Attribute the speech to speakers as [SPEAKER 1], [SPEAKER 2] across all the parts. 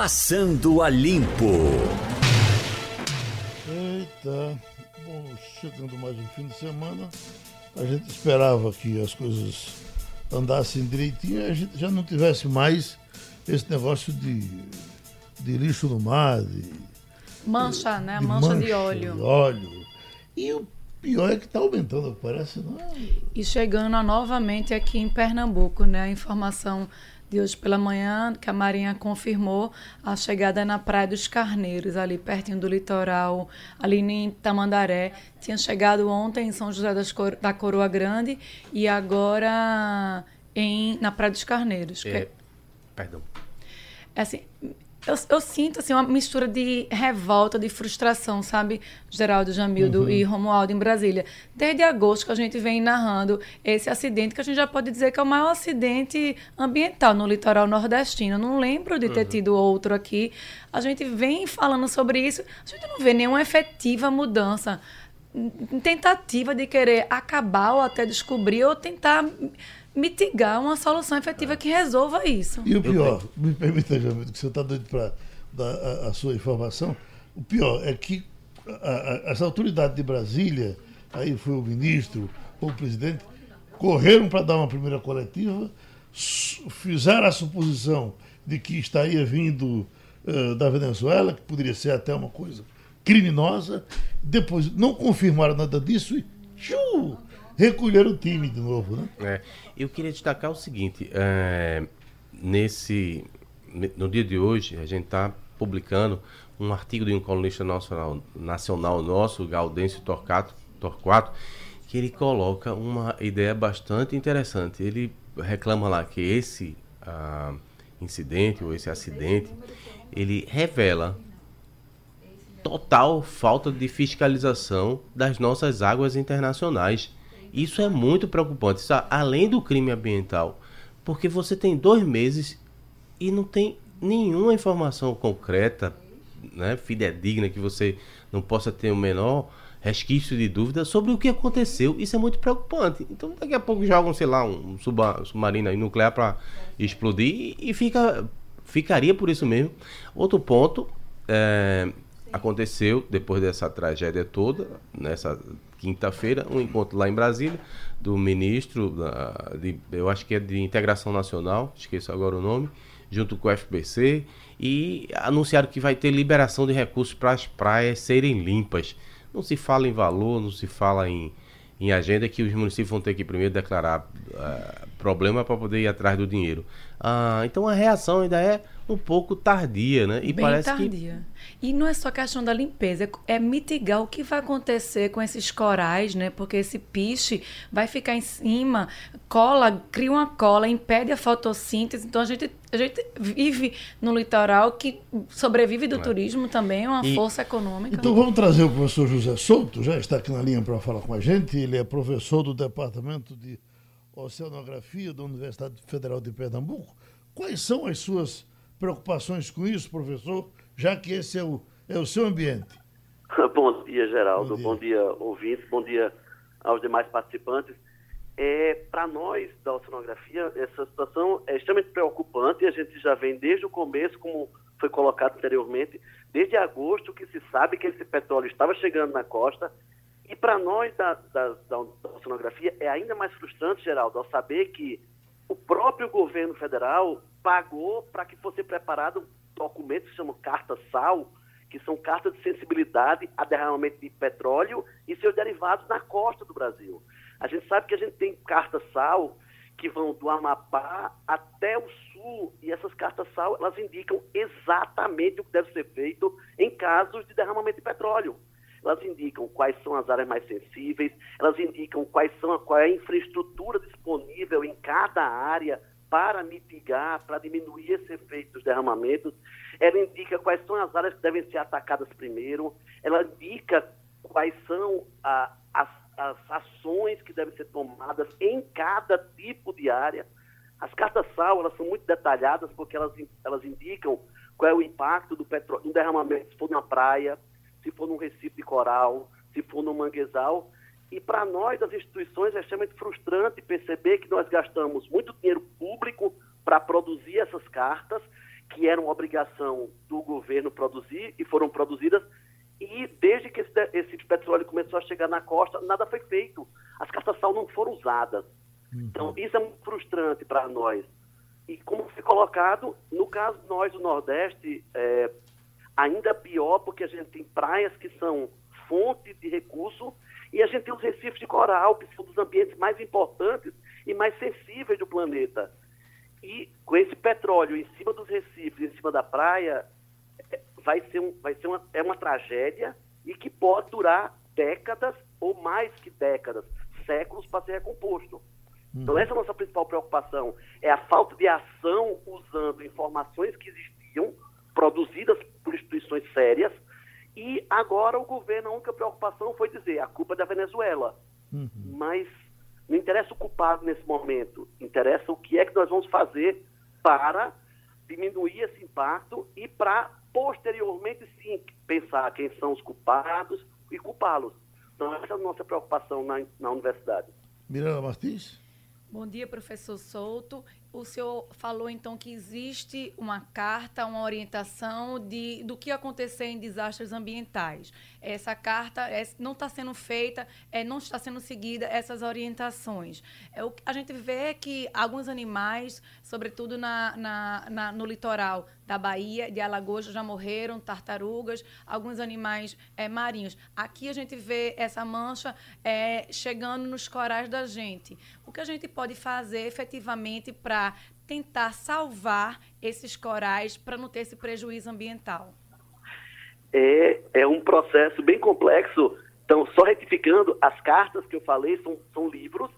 [SPEAKER 1] Passando a Limpo.
[SPEAKER 2] Eita, bom, chegando mais um fim de semana, a gente esperava que as coisas andassem direitinho e a gente já não tivesse mais esse negócio de, de lixo no mar, de,
[SPEAKER 3] Mancha, né?
[SPEAKER 2] de
[SPEAKER 3] mancha, de óleo.
[SPEAKER 2] de óleo. E o pior é que está aumentando, parece, não é?
[SPEAKER 3] E chegando novamente aqui em Pernambuco, né? A informação de hoje pela manhã, que a Marinha confirmou a chegada na Praia dos Carneiros, ali pertinho do litoral, ali em Tamandaré. Tinha chegado ontem em São José das Cor da Coroa Grande e agora em, na Praia dos Carneiros. que-
[SPEAKER 4] É, perdão.
[SPEAKER 3] é assim, eu, eu sinto assim, uma mistura de revolta, de frustração, sabe, Geraldo Jamildo e Romualdo em Brasília. Desde agosto que a gente vem narrando esse acidente, que a gente já pode dizer que é o maior acidente ambiental no litoral nordestino. Eu não lembro de ter tido outro aqui. A gente vem falando sobre isso, a gente não vê nenhuma efetiva mudança. N- Tentativa de querer acabar ou até descobrir ou tentar mitigar uma solução efetiva que resolva isso.
[SPEAKER 2] E o pior, me permita, Jamil, que você está doido para dar a, a sua informação. O pior é que a- a- as autoridades de Brasília, aí foi o ministro ou o presidente, correram para dar uma primeira coletiva, fizeram a suposição de que estaria vindo eh, da Venezuela, que poderia ser até uma coisa criminosa, depois não confirmaram nada disso e tchu, recolheram o time de novo, né?
[SPEAKER 4] É, eu queria destacar o seguinte, é, nesse, ne- no dia de hoje, a gente está publicando um artigo de um colunista nacional, nacional nosso, Gaudêncio Torquato, Torquato, que ele coloca uma ideia bastante interessante. Ele reclama lá que esse ah, incidente ou esse acidente, ele revela total falta de fiscalização das nossas águas internacionais. Isso é muito preocupante, isso, além do crime ambiental, porque você tem dois meses e não tem nenhuma informação concreta, né, fidedigna, que você não possa ter o menor resquício de dúvida sobre o que aconteceu. Isso é muito preocupante. Então, daqui a pouco jogam, sei lá, um submarino nuclear para explodir e fica, ficaria por isso mesmo. Outro ponto, é, aconteceu depois dessa tragédia toda, nessa quinta-feira, um encontro lá em Brasília do ministro, da, de, eu acho que é de Integração Nacional, esqueço agora o nome, junto com o FBC, e anunciaram que vai ter liberação de recursos para as praias serem limpas. Não se fala em valor, não se fala em, em agenda, que os municípios vão ter que primeiro declarar ah, problema para poder ir atrás do dinheiro. Ah, então a reação ainda é um pouco tardia, né? E
[SPEAKER 3] Bem
[SPEAKER 4] parece que
[SPEAKER 3] tardia. E não é só questão da limpeza, é- é mitigar o que vai acontecer com esses corais, né? Porque esse piche vai ficar em cima, cola, cria uma cola, impede a fotossíntese. Então a gente, a gente vive no litoral que sobrevive do turismo também, é uma
[SPEAKER 4] E-
[SPEAKER 3] força econômica.
[SPEAKER 2] Então vamos trazer o professor José Souto, já está aqui na linha para falar com a gente. Ele é professor do Departamento de Oceanografia da Universidade Federal de Pernambuco. Quais são as suas preocupações com isso, professor, já que esse é o, é o seu ambiente?
[SPEAKER 5] Bom dia, Geraldo.
[SPEAKER 2] Bom
[SPEAKER 5] Bom dia, ouvintes. Bom dia aos demais participantes. É, Para nós da oceanografia, essa situação é extremamente preocupante. A gente já vem desde o começo, como foi colocado anteriormente, desde agosto que se sabe que esse petróleo estava chegando na costa. E para nós da, da, da, da oceanografia é ainda mais frustrante, Geraldo, ao saber que o próprio governo federal pagou para que fosse preparado documentos que se chamam cartas SAL, que são cartas de sensibilidade a derramamento de petróleo e seus derivados na costa do Brasil. A gente sabe que a gente tem cartas SAL que vão do Amapá até o sul, e essas cartas SAL, elas indicam exatamente o que deve ser feito em casos de derramamento de petróleo. Elas indicam quais são as áreas mais sensíveis, elas indicam quais são qual é a infraestrutura disponível em cada área para mitigar, para diminuir esse efeito dos derramamentos. Ela indica quais são as áreas que devem ser atacadas primeiro. Ela indica quais são a, as, as ações que devem ser tomadas em cada tipo de área. As cartas SAL, elas são muito detalhadas porque elas, elas indicam qual é o impacto do petróleo, do derramamento, se for na praia, se for num recife coral, se for no manguezal. E para nós, das instituições, é extremamente frustrante perceber que nós gastamos muito dinheiro público para produzir essas cartas que eram obrigação do governo produzir e foram produzidas. E desde que esse, esse petróleo começou a chegar na costa, nada foi feito. As caças-sal não foram usadas. Então, isso é muito frustrante para nós. E como foi colocado, no caso de nós do Nordeste, é, ainda pior, porque a gente tem praias que são fonte de recurso e a gente tem os recifes de coral, que são dos ambientes mais importantes e mais sensíveis do planeta. E com esse petróleo em cima dos recifes, em cima da praia, é, vai ser, um, vai ser uma, é uma tragédia e que pode durar décadas ou mais que décadas, séculos para ser recomposto. Então essa é a nossa principal preocupação, é a falta de ação usando informações que existiam, produzidas por instituições sérias, e agora o governo, a única preocupação foi dizer, a culpa é da Venezuela. Uhum. Mas não interessa o culpado nesse momento, interessa o que é que nós vamos fazer para diminuir esse impacto e para, posteriormente, sim, pensar quem são os culpados e culpá-los. Então, essa é a nossa preocupação na, na universidade.
[SPEAKER 2] Miranda Martins?
[SPEAKER 3] Bom dia, professor Souto. O senhor falou então que existe uma carta, uma orientação de, do que acontecer em desastres ambientais. Essa carta é, não está sendo feita, é, não está sendo seguida essas orientações. É, a gente vê que alguns animais, sobretudo na, na, na, no litoral da Bahia, de Alagoas, já morreram, tartarugas, alguns animais é, marinhos. Aqui a gente vê essa mancha é, chegando nos corais da gente. O que a gente pode fazer efetivamente para tentar salvar esses corais para não ter esse prejuízo ambiental?
[SPEAKER 5] É, é um processo bem complexo. Então, só retificando, as cartas que eu falei são, são livros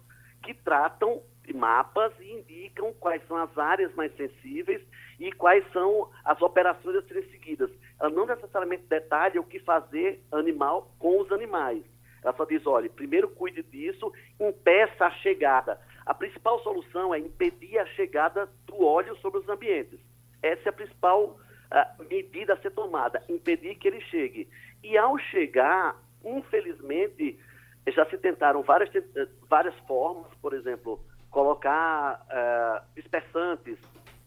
[SPEAKER 5] que tratam mapas e indicam quais são as áreas mais sensíveis e quais são as operações a serem seguidas. Ela não necessariamente detalha o que fazer animal com os animais. Ela só diz, olha, primeiro cuide disso, impeça a chegada. A principal solução é impedir a chegada do óleo sobre os ambientes. Essa é a principal uh, medida a ser tomada, impedir que ele chegue. E ao chegar, infelizmente, já se tentaram várias, várias formas, por exemplo, colocar uh, dispersantes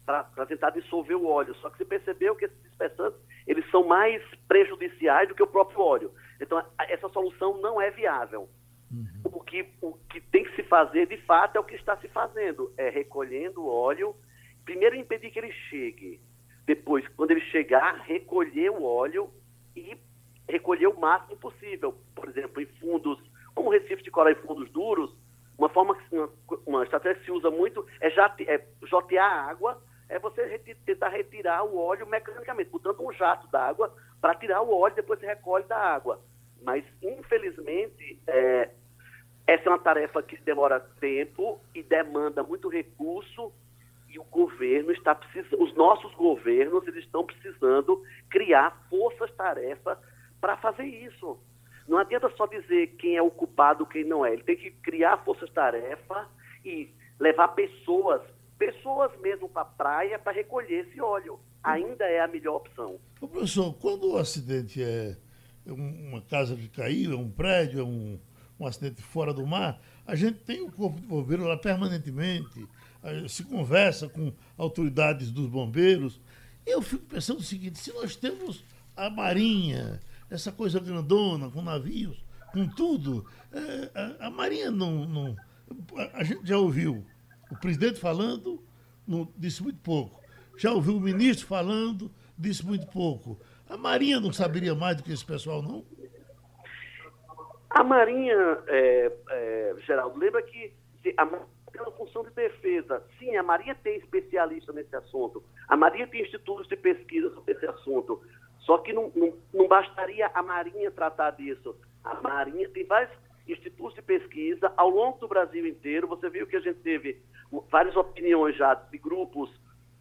[SPEAKER 5] para tentar dissolver o óleo. Só que se percebeu que esses dispersantes eles são mais prejudiciais do que o próprio óleo. Então, essa solução não é viável. Uhum. O, que, o que tem que se fazer, de fato, é o que está se fazendo. É recolhendo o óleo, primeiro impedir que ele chegue. Depois, quando ele chegar, recolher o óleo e recolher o máximo possível. Por exemplo, em fundos, como o Recife de Coral em fundos duros, uma forma que uma, estratégia que se usa muito é, jate, é jotear a água, é você reti, tentar retirar o óleo mecanicamente, botando um jato d'água para tirar o óleo, depois você recolhe da água. Mas, infelizmente, é, essa é uma tarefa que demora tempo e demanda muito recurso e o governo está precisando, os nossos governos eles estão precisando criar forças-tarefa para fazer isso. Não adianta só dizer quem é o culpado, quem não é. Ele tem que criar forças-tarefa e levar pessoas, pessoas mesmo para a praia para recolher esse óleo. Ainda é a melhor opção.
[SPEAKER 2] Ô, professor, quando o acidente é uma casa que caiu, é um prédio, é um, um acidente fora do mar, a gente tem o corpo de bombeiro lá permanentemente, se conversa com autoridades dos bombeiros. Eu fico pensando o seguinte, se nós temos a marinha, essa coisa grandona, com navios, com tudo, é, a, a, marinha não, não. A gente já ouviu o presidente falando, não, disse muito pouco. Já ouviu o ministro falando, disse muito pouco. A Marinha não saberia mais do que esse pessoal, não?
[SPEAKER 5] A Marinha, é, é, Geraldo, lembra que a Marinha tem uma função de defesa. Sim, a Marinha tem especialista nesse assunto. A Marinha tem institutos de pesquisa sobre esse assunto. Só que não, não, não bastaria a Marinha tratar disso. A Marinha tem vários institutos de pesquisa ao longo do Brasil inteiro. Você viu que a gente teve várias opiniões já de grupos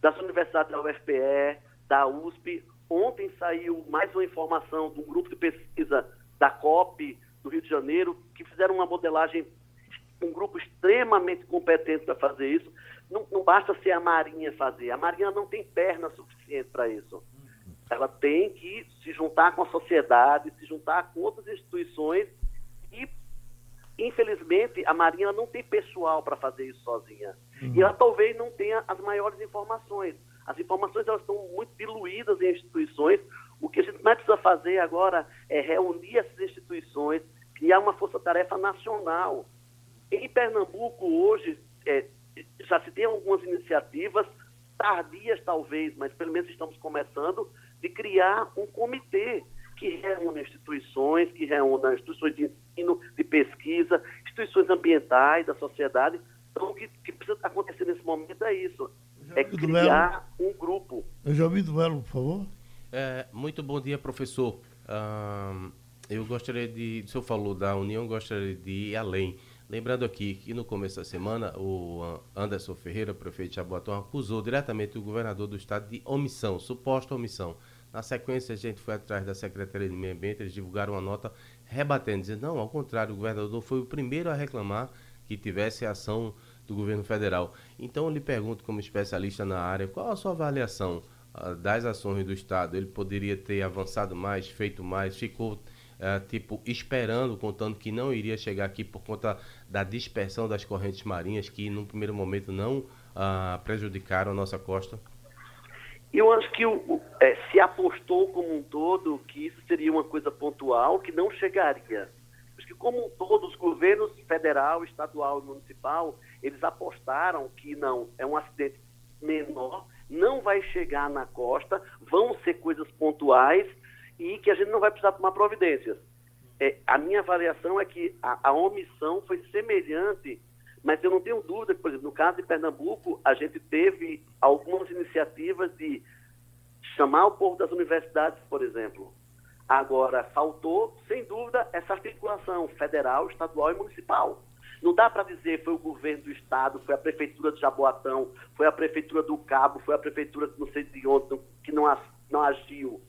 [SPEAKER 5] das universidades da UFPE, da USP, Ontem saiu mais uma informação de um grupo de pesquisa da COP do Rio de Janeiro, que fizeram uma modelagem, um grupo extremamente competente para fazer isso. Não, não, basta ser a Marinha fazer. A Marinha não tem perna suficiente para isso. Ela tem que se juntar com a sociedade, se juntar com outras instituições e, infelizmente, a Marinha não tem pessoal para fazer isso sozinha. Uhum. E ela talvez não tenha as maiores informações. As informações elas estão muito diluídas em instituições. O que a gente mais precisa fazer agora é reunir essas instituições, criar uma força-tarefa nacional. Em Pernambuco, hoje, é, já se tem algumas iniciativas, tardias talvez, mas pelo menos estamos começando, de criar um comitê que reúna instituições, que reúna instituições de ensino, de pesquisa, instituições ambientais da sociedade. Então, o que, que precisa acontecer nesse momento é isso, é criar um grupo.
[SPEAKER 2] Eu já ouvi do Melo, por favor.
[SPEAKER 4] É, muito bom dia, professor. eu gostaria de, o senhor falou da União, gostaria de ir além. Lembrando aqui que no começo da semana, o Anderson Ferreira, prefeito de Jaboatão, acusou diretamente o governador do estado de omissão, suposta omissão. Na sequência, a gente foi atrás da Secretaria de Meio Ambiente, eles divulgaram uma nota rebatendo, dizendo, não, ao contrário, o governador foi o primeiro a reclamar que tivesse ação do governo federal. Então, eu lhe pergunto, como especialista na área, qual a sua avaliação uh, das ações do Estado? Ele poderia ter avançado mais, feito mais, ficou é, tipo, esperando, contando que não iria chegar aqui por conta da dispersão das correntes marinhas que, num primeiro momento, não ah, prejudicaram a nossa costa?
[SPEAKER 5] Eu acho que é, se apostou como um todo que isso seria uma coisa pontual, que não chegaria. Acho que, como um todo, os governos federal, estadual e municipal, eles apostaram que não, é um acidente menor, não vai chegar na costa, vão ser coisas pontuais e que a gente não vai precisar tomar providências. É, a minha avaliação é que a, a, omissão foi semelhante, mas eu não tenho dúvida que, por exemplo, no caso de Pernambuco, a gente teve algumas iniciativas de chamar o povo das universidades, por exemplo. Agora, faltou, sem dúvida, essa articulação federal, estadual e municipal. Não dá para dizer foi o governo do estado, foi a prefeitura de Jaboatão, foi a prefeitura do Cabo, foi a prefeitura não sei de onde que não, não agiu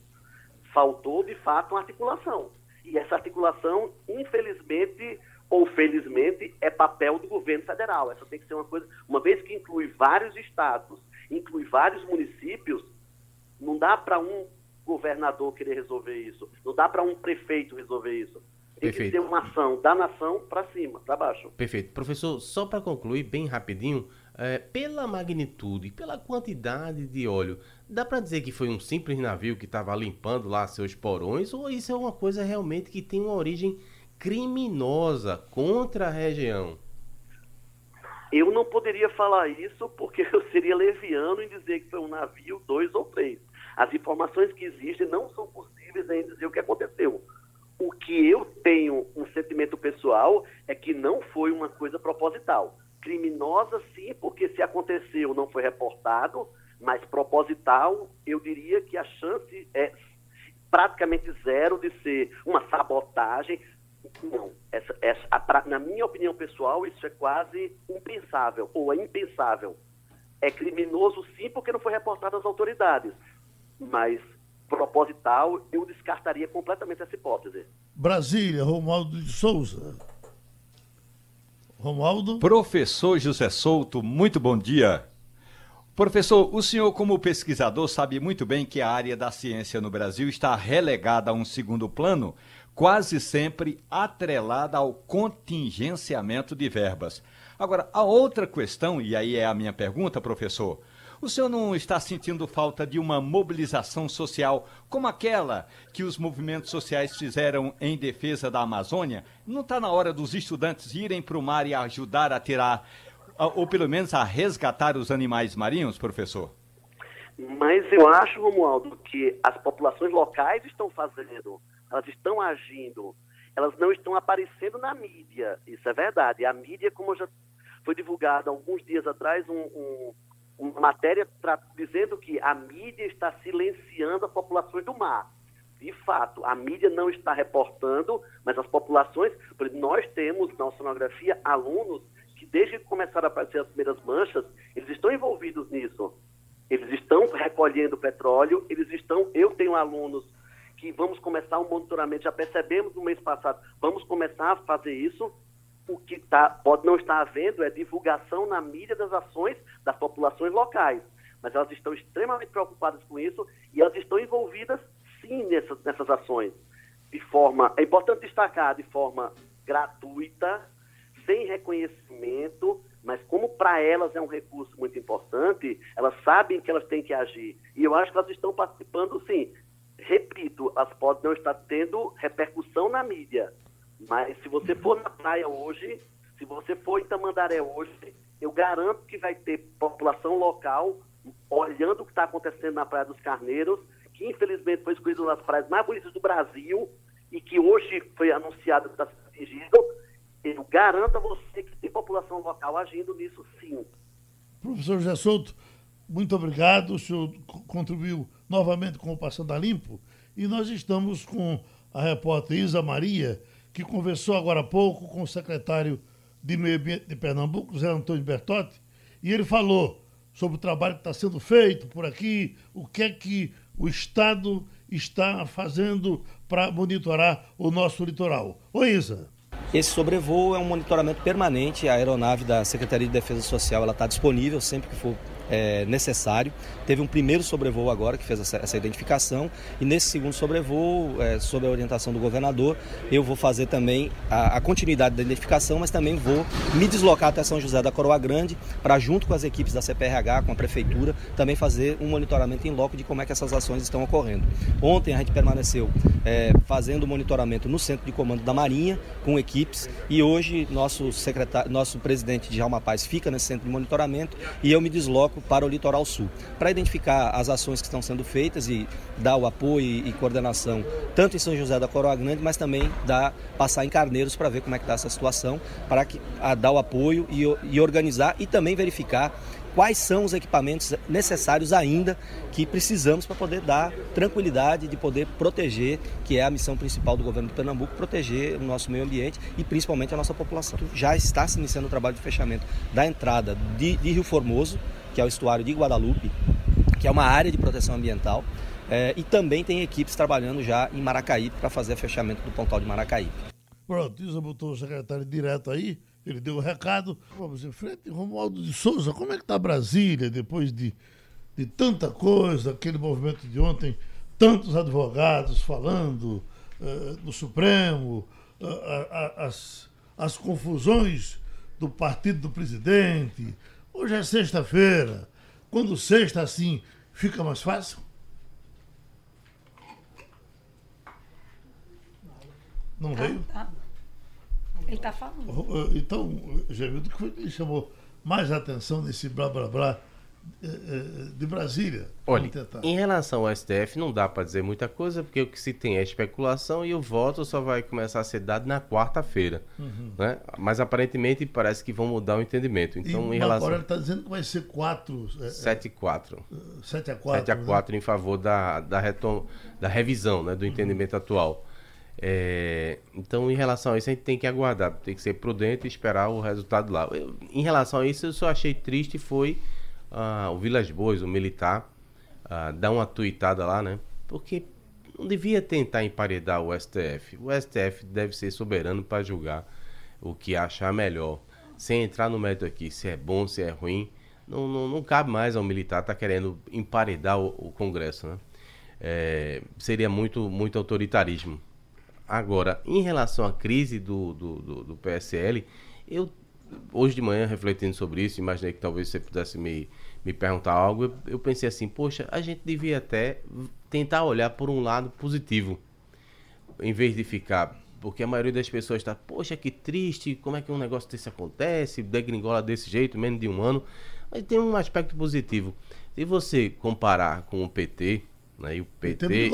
[SPEAKER 5] faltou de fato uma articulação. E essa articulação, infelizmente ou felizmente, é papel do governo federal. Essa tem que ser uma coisa, uma vez que inclui vários estados, inclui vários municípios, não dá para um governador querer resolver isso, não dá para um prefeito resolver isso. Tem Perfeito. que ter uma ação da nação para cima, para baixo.
[SPEAKER 4] Perfeito. Professor, só para concluir bem rapidinho, é, pela magnitude, pela quantidade de óleo, dá para dizer que foi um simples navio que estava limpando lá seus porões ou isso é uma coisa realmente que tem uma origem criminosa contra a região?
[SPEAKER 5] Eu não poderia falar isso porque eu seria leviano em dizer que foi um navio, dois ou três. As informações que existem não são possíveis em dizer o que aconteceu. O que eu tenho um sentimento pessoal é que não foi uma coisa proposital Criminosa, sim, porque se aconteceu não foi reportado, mas proposital, eu diria que a chance é praticamente zero de ser uma sabotagem. Não, essa, essa, a, na minha opinião pessoal, isso é quase impensável, ou é impensável. É criminoso, sim, porque não foi reportado às autoridades, mas proposital, eu descartaria completamente essa hipótese.
[SPEAKER 2] Brasília, Romualdo de Souza. Romualdo?
[SPEAKER 6] Professor José Souto, muito bom dia. Professor, o senhor, como pesquisador, sabe muito bem que a área da ciência no Brasil está relegada a um segundo plano, quase sempre atrelada ao contingenciamento de verbas. Agora, a outra questão, e aí é a minha pergunta, professor, o senhor não está sentindo falta de uma mobilização social como aquela que os movimentos sociais fizeram em defesa da Amazônia? Não está na hora dos estudantes irem para o mar e ajudar a tirar, ou pelo menos a resgatar os animais marinhos, professor?
[SPEAKER 5] Mas eu acho, Romualdo, que as populações locais estão fazendo, elas estão agindo, elas não estão aparecendo na mídia. Isso é verdade. A mídia, como já foi divulgado alguns dias atrás, um, um, uma matéria dizendo que a mídia está silenciando as populações do mar. De fato, a mídia não está reportando, mas as populações, nós temos na oceanografia alunos que desde que começaram a aparecer as primeiras manchas, eles estão envolvidos nisso. Eles estão recolhendo petróleo, eles estão, eu tenho alunos que vamos começar um monitoramento, já percebemos no mês passado, vamos começar a fazer isso, o que tá, pode não estar havendo é divulgação na mídia das ações das populações locais. Mas elas estão extremamente preocupadas com isso e elas estão envolvidas, sim, nessas, nessas ações. De forma, é importante destacar, de forma gratuita, sem reconhecimento, mas como para elas é um recurso muito importante, elas sabem que elas têm que agir. E eu acho que elas estão participando, sim. Repito, elas podem não estar tendo repercussão na mídia, mas se você for na praia hoje, se você for em Tamandaré hoje, eu garanto que vai ter população local olhando o que está acontecendo na Praia dos Carneiros, que infelizmente foi escolhida uma das praias mais bonitas do Brasil e que hoje foi anunciado que está sendo atingido. Eu garanto a você que tem população local agindo nisso sim.
[SPEAKER 2] Professor José Souto, muito obrigado. O senhor contribuiu novamente com o Passando a Limpo e nós estamos com a repórter Isa Maria, que conversou agora há pouco com o secretário de Meio Ambiente de Pernambuco, Zé Antônio Bertotti, e ele falou sobre o trabalho que está sendo feito por aqui, o que é que o Estado está fazendo para monitorar o nosso litoral. Oi, Isa.
[SPEAKER 7] Esse sobrevoo é um monitoramento permanente. A aeronave da Secretaria de Defesa Social está disponível sempre que for é, necessário. Teve um primeiro sobrevoo agora que fez essa, essa identificação e nesse segundo sobrevoo, é, sob a orientação do governador, eu vou fazer também a, a, continuidade da identificação, mas também vou me deslocar até São José da Coroa Grande para junto com as equipes da CPRH, com a prefeitura, também fazer um monitoramento em loco de como é que essas ações estão ocorrendo. Ontem a gente permaneceu é, fazendo monitoramento no centro de comando da Marinha com equipes e hoje nosso secretário, nosso presidente de Paz fica nesse centro de monitoramento e eu me desloco para o litoral sul, para identificar as ações que estão sendo feitas e dar o apoio e coordenação tanto em São José da Coroa Grande, mas também dar, passar em Carneiros para ver como é que está essa situação, para que, dar o apoio e, e organizar e também verificar quais são os equipamentos necessários ainda que precisamos para poder dar tranquilidade de poder proteger, que é a missão principal do governo de Pernambuco, proteger o nosso meio ambiente e principalmente a nossa população. Já está se iniciando o trabalho de fechamento da entrada de, de Rio Formoso, que é o estuário de Guadalupe, que é uma área de proteção ambiental. É, e também tem equipes trabalhando já em Maracaípe para fazer fechamento do pontal de Maracaípe.
[SPEAKER 2] Pronto, Isa botou o secretário direto aí, ele deu o recado. Vamos em frente. Romualdo de Souza, como é que está Brasília depois de, de tanta coisa, aquele movimento de ontem, tantos advogados falando uh, no Supremo, uh, as, as confusões do partido do presidente, Hoje é sexta-feira. Quando sexta assim, fica mais fácil? Não veio?
[SPEAKER 3] Tá. Ele está falando.
[SPEAKER 2] Então, Jamildo, o que foi que lhe chamou mais atenção nesse blá blá blá de Brasília.
[SPEAKER 4] Olha, em relação ao STF, não dá para dizer muita coisa, porque o que se tem é especulação e o voto só vai começar a ser dado na quarta-feira. Uhum. Né? Mas aparentemente parece que vão mudar o entendimento. Então,
[SPEAKER 2] e
[SPEAKER 4] em relação.
[SPEAKER 2] Agora ele está dizendo que vai ser 4.
[SPEAKER 4] 7 é, 4.
[SPEAKER 2] 7 a 4.
[SPEAKER 4] 7 a 4 né? em favor da, da, retom... da revisão né, do entendimento uhum. atual. É, então, em relação a isso, a gente tem que aguardar, tem que ser prudente e esperar o resultado lá. Eu, em relação a isso, eu só achei triste foi ah, o Vilas Boas, o militar, ah, dar uma tuitada lá, né? Porque não devia tentar emparedar o STF. O STF deve ser soberano para julgar o que achar melhor. Sem entrar no mérito aqui, se é bom, se é ruim. Não, não, não cabe mais ao militar estar tá querendo emparedar o, o Congresso, né? É, seria muito, muito autoritarismo. Agora, em relação à crise do, do, do, do PSL, eu hoje de manhã refletindo sobre isso, imaginei que talvez você pudesse me, me perguntar algo. Eu, eu pensei assim, poxa, a gente devia até tentar olhar por um lado positivo, em vez de ficar. Porque a maioria das pessoas está, poxa, que triste, como é que um negócio desse acontece, degringola desse jeito, menos de um ano. Mas tem um aspecto positivo. Se você comparar com o PT, né? E o PT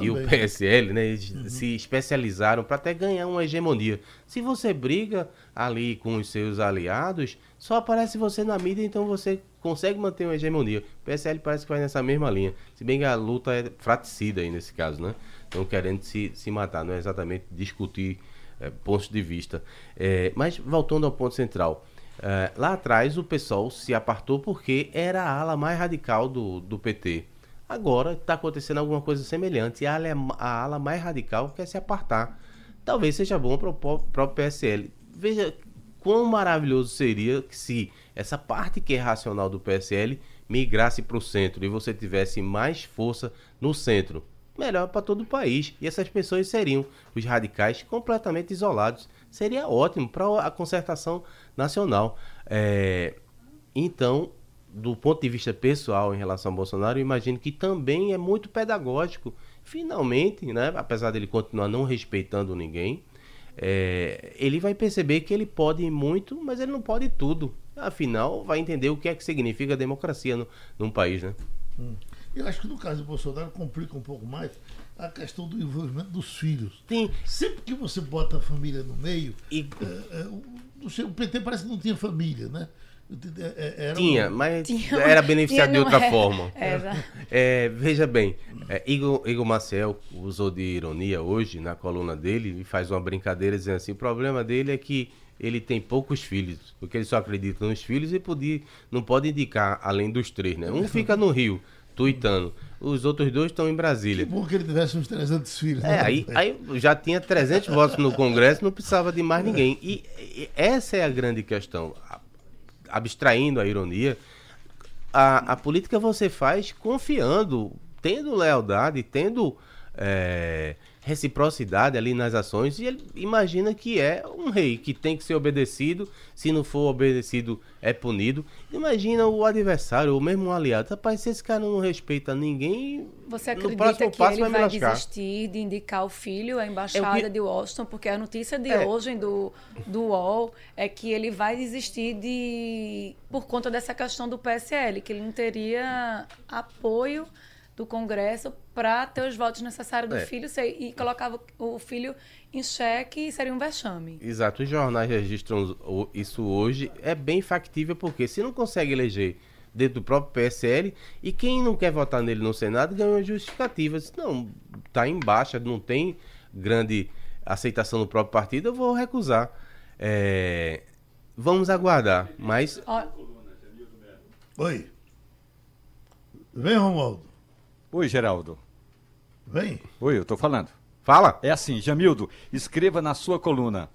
[SPEAKER 4] e o PSL né? Uhum. se especializaram para até ganhar uma hegemonia. Se você briga ali com os seus aliados, só aparece você na mídia, então você consegue manter uma hegemonia. O PSL parece que vai nessa mesma linha. Se bem que a luta é fraticida aí nesse caso, né? Estão querendo se, se matar, não é exatamente discutir é, pontos de vista. É, mas voltando ao ponto central. É, lá atrás o pessoal se apartou porque era a ala mais radical do, do PT. Agora está acontecendo alguma coisa semelhante e a a ala mais radical quer se apartar. Talvez seja bom para o próprio PSL. Veja quão maravilhoso seria se essa parte que é racional do PSL migrasse para o centro e você tivesse mais força no centro. melhor para todo o país. E essas pessoas seriam os radicais completamente isolados. Seria ótimo para a concertação nacional. É, então, do ponto de vista pessoal em relação ao Bolsonaro, eu imagino que também é muito pedagógico. Finalmente, né, apesar dele continuar não respeitando ninguém, é, ele vai perceber que ele pode muito, mas ele não pode tudo. Afinal, vai entender o que é que significa democracia no, num país, né?
[SPEAKER 2] Hum. Eu acho que no caso do Bolsonaro complica um pouco mais a questão do envolvimento dos filhos.
[SPEAKER 4] Sim.
[SPEAKER 2] Sempre que você bota a família no meio,
[SPEAKER 4] E-
[SPEAKER 2] é, é, o, o PT parece que não tinha família, né? É, é, era
[SPEAKER 4] Tinha,
[SPEAKER 2] um-
[SPEAKER 4] mas
[SPEAKER 3] Tinha-
[SPEAKER 4] era beneficiado de
[SPEAKER 3] tinha,
[SPEAKER 4] outra
[SPEAKER 3] não é-
[SPEAKER 4] forma.
[SPEAKER 3] Era.
[SPEAKER 4] É, veja bem, é, Igor, Igor Marcel usou de ironia hoje na coluna dele e faz uma brincadeira dizendo assim: o problema dele é que ele tem poucos filhos, porque ele só acredita nos filhos e podia, não pode indicar além dos três, né? Um fica no Rio, tuitando, os outros dois estão em
[SPEAKER 2] Que
[SPEAKER 4] Brasília.
[SPEAKER 2] bom que ele tivesse uns 300 filhos.
[SPEAKER 4] É,
[SPEAKER 2] né?
[SPEAKER 4] aí, aí já tinha 300 votos no Congresso, não precisava de mais ninguém. E, e essa é a grande questão. Abstraindo a ironia, a, a política você faz confiando, tendo lealdade, tendo é, reciprocidade ali nas ações. E ele imagina que é um rei que tem que ser obedecido. Se não for obedecido, é punido. Imagina o adversário, ou mesmo um aliado. Rapaz, se esse cara não respeita ninguém,
[SPEAKER 3] Você
[SPEAKER 4] no
[SPEAKER 3] acredita
[SPEAKER 4] próximo
[SPEAKER 3] que ele
[SPEAKER 4] vai
[SPEAKER 3] vai desistir de indicar o filho à embaixada
[SPEAKER 4] É que-
[SPEAKER 3] de Washington? Porque a notícia de
[SPEAKER 4] É.
[SPEAKER 3] hoje do, do UOL é que ele vai desistir de por conta dessa questão do PSL, que ele não teria apoio do Congresso para ter os votos necessários do
[SPEAKER 4] É.
[SPEAKER 3] filho ser- e colocava o filho em xeque e seria um vexame.
[SPEAKER 4] Exato, os jornais registram isso hoje. É bem factível, porque se não consegue eleger dentro do próprio PSL, e quem não quer votar nele no Senado ganha uma justificativa. Diz, Não, tá em baixa, não tem grande aceitação no próprio partido, eu vou recusar. É, vamos aguardar, mas
[SPEAKER 2] Oi. Vem, Romualdo.
[SPEAKER 6] Oi, Geraldo.
[SPEAKER 2] Vem.
[SPEAKER 6] Oi, eu tô falando.
[SPEAKER 4] fala.
[SPEAKER 6] É assim, Jamildo, escreva na sua coluna.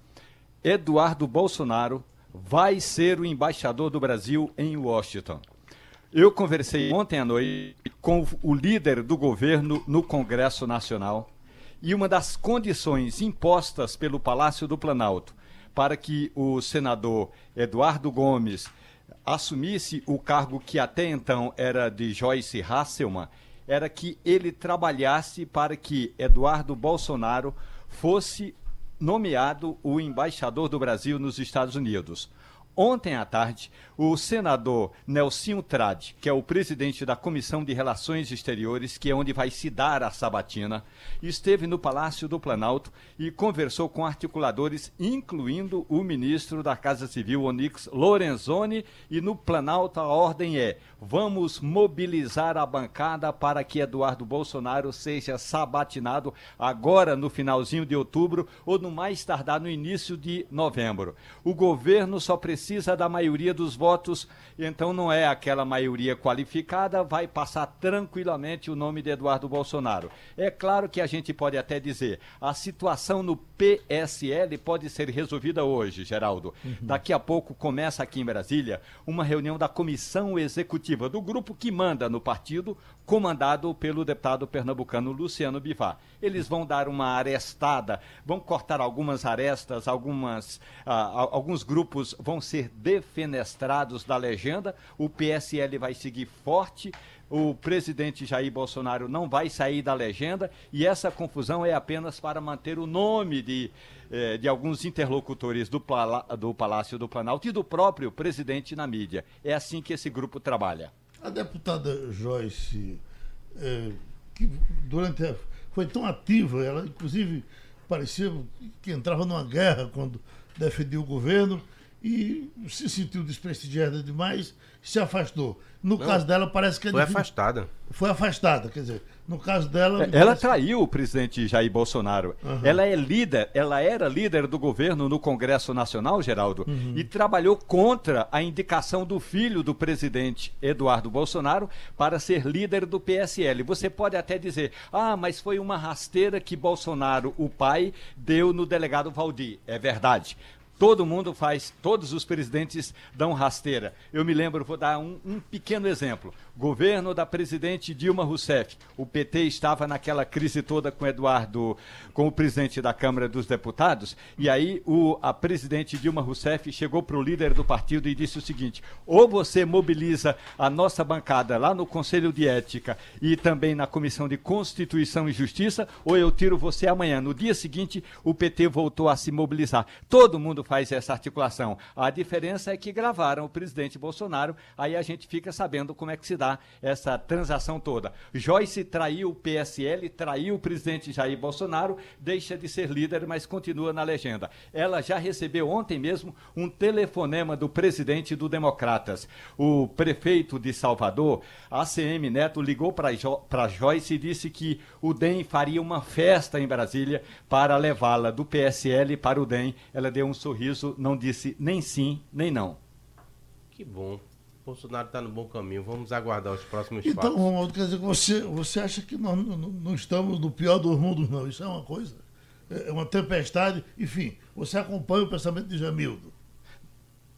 [SPEAKER 6] Eduardo Bolsonaro vai ser o embaixador do Brasil em Washington. Eu conversei ontem à noite com o líder do governo no Congresso Nacional e uma das condições impostas pelo Palácio do Planalto para que o senador Eduardo Gomes assumisse o cargo que até então era de Joyce Hasselman era que ele trabalhasse para que Eduardo Bolsonaro fosse nomeado o embaixador do Brasil nos Estados Unidos. Ontem à tarde, o senador Nelsinho Trade, que é o presidente da Comissão de Relações Exteriores, que é onde vai se dar a sabatina, esteve no Palácio do Planalto e conversou com articuladores, incluindo o ministro da Casa Civil, Onyx Lorenzoni, e no Planalto a ordem é: vamos mobilizar a bancada para que Eduardo Bolsonaro seja sabatinado agora no finalzinho de outubro ou no mais tardar no início de novembro. O governo só precisa da maioria dos votos, então não é aquela maioria qualificada, vai passar tranquilamente o nome de Eduardo Bolsonaro. É claro que a gente pode até dizer, a situação no PSL pode ser resolvida hoje, Geraldo. Daqui a pouco começa aqui em Brasília uma reunião da comissão executiva do grupo que manda no partido, comandado pelo deputado pernambucano Luciano Bivar. Eles vão dar uma arestada, vão cortar algumas arestas, algumas, ah, alguns grupos vão ser defenestrados da legenda, o PSL vai seguir forte, o presidente Jair Bolsonaro não vai sair da legenda e essa confusão é apenas para manter o nome de, eh, de alguns interlocutores do, do Palácio do Planalto e do próprio presidente na mídia. É assim que esse grupo trabalha.
[SPEAKER 2] A deputada Joyce, eh, que durante a, foi tão ativa, ela inclusive parecia que entrava numa guerra quando defendia o governo e se sentiu desprestigiada demais, se afastou. No caso dela, parece que é
[SPEAKER 4] Foi afastada.
[SPEAKER 2] Foi afastada, quer dizer, no caso dela.
[SPEAKER 6] É, Ela traiu o presidente Jair Bolsonaro.
[SPEAKER 2] Aham.
[SPEAKER 6] Ela é líder, ela era líder do governo no Congresso Nacional, Geraldo, e trabalhou contra a indicação do filho do presidente Eduardo Bolsonaro para ser líder do PSL. Você pode até dizer: "Ah, mas foi uma rasteira que Bolsonaro, o pai, deu no delegado Valdir". É verdade. Todo mundo faz, todos os presidentes dão rasteira. Eu me lembro, vou dar um, um pequeno exemplo. Governo da presidente Dilma Rousseff. O PT estava naquela crise toda com Eduardo, com o presidente da Câmara dos Deputados, e aí o, a presidente Dilma Rousseff chegou para o líder do partido e disse o seguinte: ou você mobiliza a nossa bancada lá no Conselho de Ética e também na Comissão de Constituição e Justiça, ou eu tiro você amanhã. No dia seguinte, o PT voltou a se mobilizar. Todo mundo faz essa articulação. A diferença é que gravaram o presidente Bolsonaro, aí a gente fica sabendo como é que se dá essa transação toda. Joyce traiu o PSL, traiu o presidente Jair Bolsonaro, deixa de ser líder, mas continua na legenda. Ela já recebeu ontem mesmo um telefonema do presidente do Democratas. O prefeito de Salvador, ACM Neto, ligou para jo Joyce e disse que o DEM faria uma festa em Brasília para levá-la do PSL para o DEM. Ela deu um sorriso, não disse nem sim, nem não.
[SPEAKER 4] Que bom. Bolsonaro está no bom caminho. Vamos aguardar os próximos
[SPEAKER 2] então,
[SPEAKER 4] fatos.
[SPEAKER 2] Então, Romualdo, quer dizer que você, você acha que nós não, não estamos no pior dos mundos, não. Isso é uma coisa. É uma tempestade. Enfim, você acompanha o pensamento de Jamildo.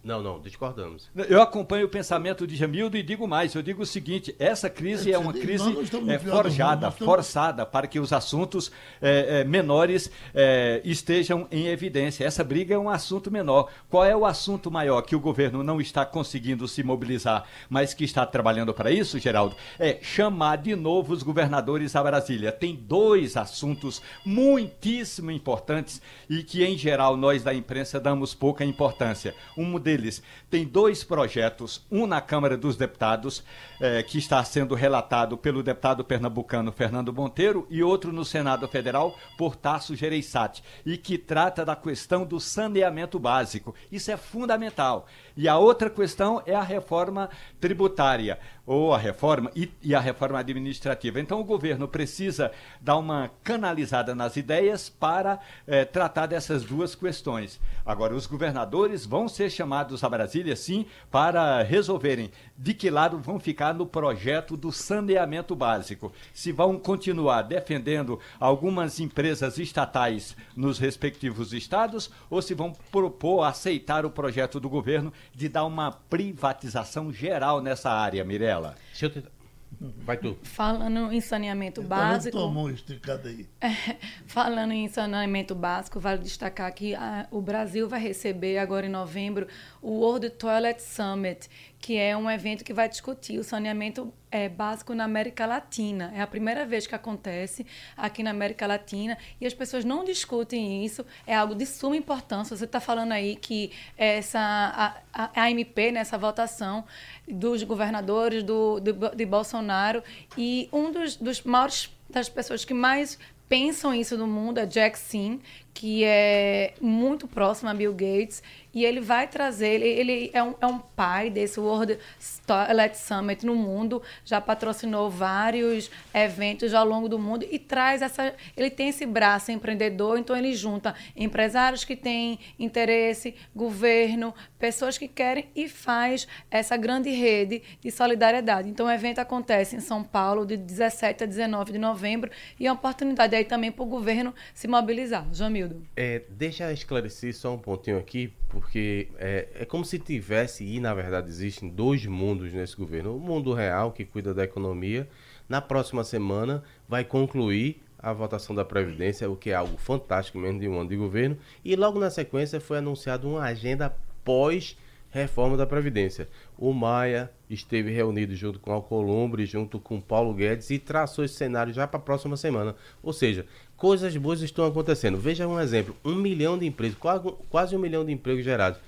[SPEAKER 4] Não, não, discordamos.
[SPEAKER 6] Eu acompanho o pensamento de Jamildo e digo mais, eu digo o seguinte, essa crise é, é uma crise é, forjada, mundo, forçada para que os assuntos é, é, menores é, estejam em evidência. Essa briga é um assunto menor. Qual é o assunto maior que o governo não está conseguindo se mobilizar, mas que está trabalhando para isso, Geraldo? É chamar de novo os governadores a Brasília. Tem dois assuntos muitíssimo importantes e que, em geral, nós da imprensa damos pouca importância. Um deles tem dois projetos, um na Câmara dos Deputados, eh, que está sendo relatado pelo deputado pernambucano Fernando Monteiro, e outro no Senado Federal por Tasso Gereissati, e que trata da questão do saneamento básico. Isso é fundamental. E a outra questão é a reforma tributária, ou a reforma e, e, a reforma administrativa. Então o governo precisa dar uma canalizada nas ideias para eh, tratar dessas duas questões. Agora, os governadores vão ser chamados a Brasília, sim, para resolverem de que lado vão ficar no projeto do saneamento básico. Se vão continuar defendendo algumas empresas estatais nos respectivos estados ou se vão propor aceitar o projeto do governo de dar uma privatização geral nessa área, Mirella. Deixa eu tentar.
[SPEAKER 3] Vai tu. Falando em saneamento então, básico.
[SPEAKER 2] Tomou esticada aí.
[SPEAKER 3] É, falando em saneamento básico, vale destacar que a, o Brasil vai receber agora em novembro o World Toilet Summit, que é um evento que vai discutir o saneamento é, básico na América Latina. É a primeira vez que acontece aqui na América Latina e as pessoas não discutem isso. É algo de suma importância. Você está falando aí que essa a, a, a MP, nessa né, votação dos governadores do, do, de Bolsonaro e um dos, dos maiores das pessoas que mais pensam isso no mundo é Jack Sim, que é muito próximo a Bill Gates e ele vai trazer, ele, ele é, um, é um pai desse World Toilet Summit no mundo, já patrocinou vários eventos ao longo do mundo e traz essa, ele tem esse braço empreendedor, então ele junta empresários que têm interesse, governo, pessoas que querem e faz essa grande rede de solidariedade. Então o evento acontece em São Paulo de 17 a 19 de novembro e é uma oportunidade aí também para o governo se mobilizar. Jamildo.
[SPEAKER 4] É, deixa eu esclarecer só um pontinho aqui, porque é, é como se tivesse, e na verdade existem dois mundos nesse governo. O mundo real, que cuida da economia, na próxima semana vai concluir a votação da Previdência, o que é algo fantástico mesmo de um ano de governo, e logo na sequência foi anunciada uma agenda pós reforma da Previdência. O Maia esteve reunido junto com Alcolumbre, junto com Paulo Guedes e traçou esse cenário já para a próxima semana. Ou seja, coisas boas estão acontecendo. Veja um exemplo: um milhão de empregos, quase, quase um milhão de empregos gerados.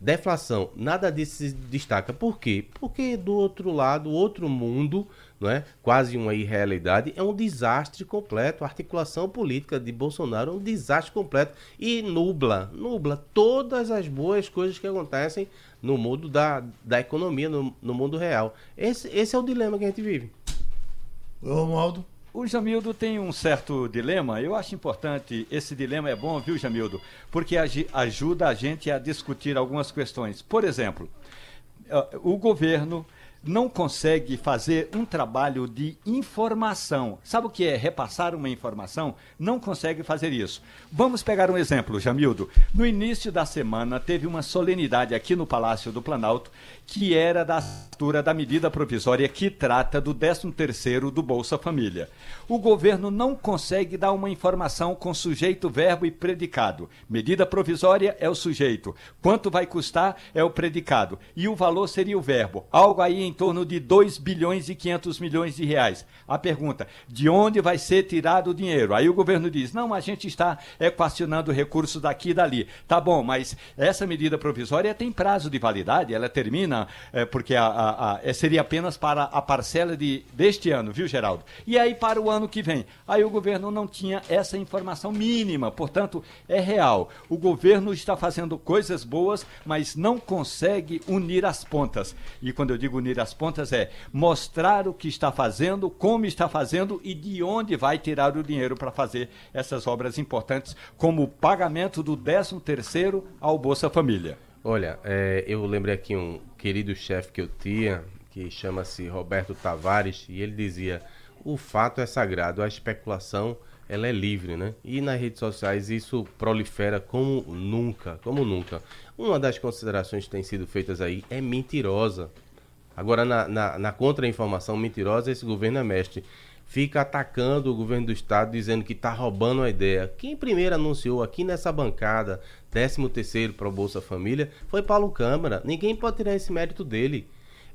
[SPEAKER 4] Deflação, nada disso se destaca. Por quê? Porque do outro lado, outro mundo, não é? quase uma irrealidade, é um desastre completo. A articulação política de Bolsonaro é um desastre completo e nubla, nubla todas as boas coisas que acontecem no mundo da, da economia, no, no mundo real. Esse, esse é o dilema que a gente vive.
[SPEAKER 2] Romualdo?
[SPEAKER 6] O Jamildo tem um certo dilema. Eu acho importante, esse dilema é bom, viu, Jamildo? Porque ajuda a gente a discutir algumas questões. Por exemplo, o governo não consegue fazer um trabalho de informação. Sabe o que é repassar uma informação? Não consegue fazer isso. Vamos pegar um exemplo, Jamildo. No início da semana teve uma solenidade aqui no Palácio do Planalto que era da altura da medida provisória que trata do 13º do Bolsa Família. O governo não consegue dar uma informação com sujeito, verbo e predicado. Medida provisória é o sujeito, quanto vai custar é o predicado e o valor seria o verbo, algo aí em torno de 2 bilhões e 500 milhões de reais. A pergunta, de onde vai ser tirado o dinheiro? Aí o governo diz, não, a gente está equacionando recursos daqui e dali. Tá bom, mas essa medida provisória tem prazo de validade, ela termina, é, porque a, a, a, é, seria apenas para a parcela de, deste ano, viu, Geraldo? E aí para o ano que vem. Aí o governo não tinha essa informação mínima, portanto, é real. O governo está fazendo coisas boas, mas não consegue unir as pontas. E quando eu digo unir as pontas, é mostrar o que está fazendo, como está fazendo e de onde vai tirar o dinheiro para fazer essas obras importantes, como o pagamento do 13 terceiro ao Bolsa Família.
[SPEAKER 4] Olha, é, eu lembrei aqui um querido chefe que eu tinha, que chama-se Roberto Tavares, e ele dizia: o fato é sagrado, a especulação ela é livre, né? E nas redes sociais isso prolifera como nunca, como nunca. Uma das considerações que têm sido feitas aí é mentirosa. Agora, na, na, na contra-informação mentirosa, esse governo é mestre. Fica atacando o governo do estado, dizendo que está roubando a ideia. Quem primeiro anunciou aqui nessa bancada, 13 terceiro para o Bolsa Família, foi Paulo Câmara. Ninguém pode tirar esse mérito dele.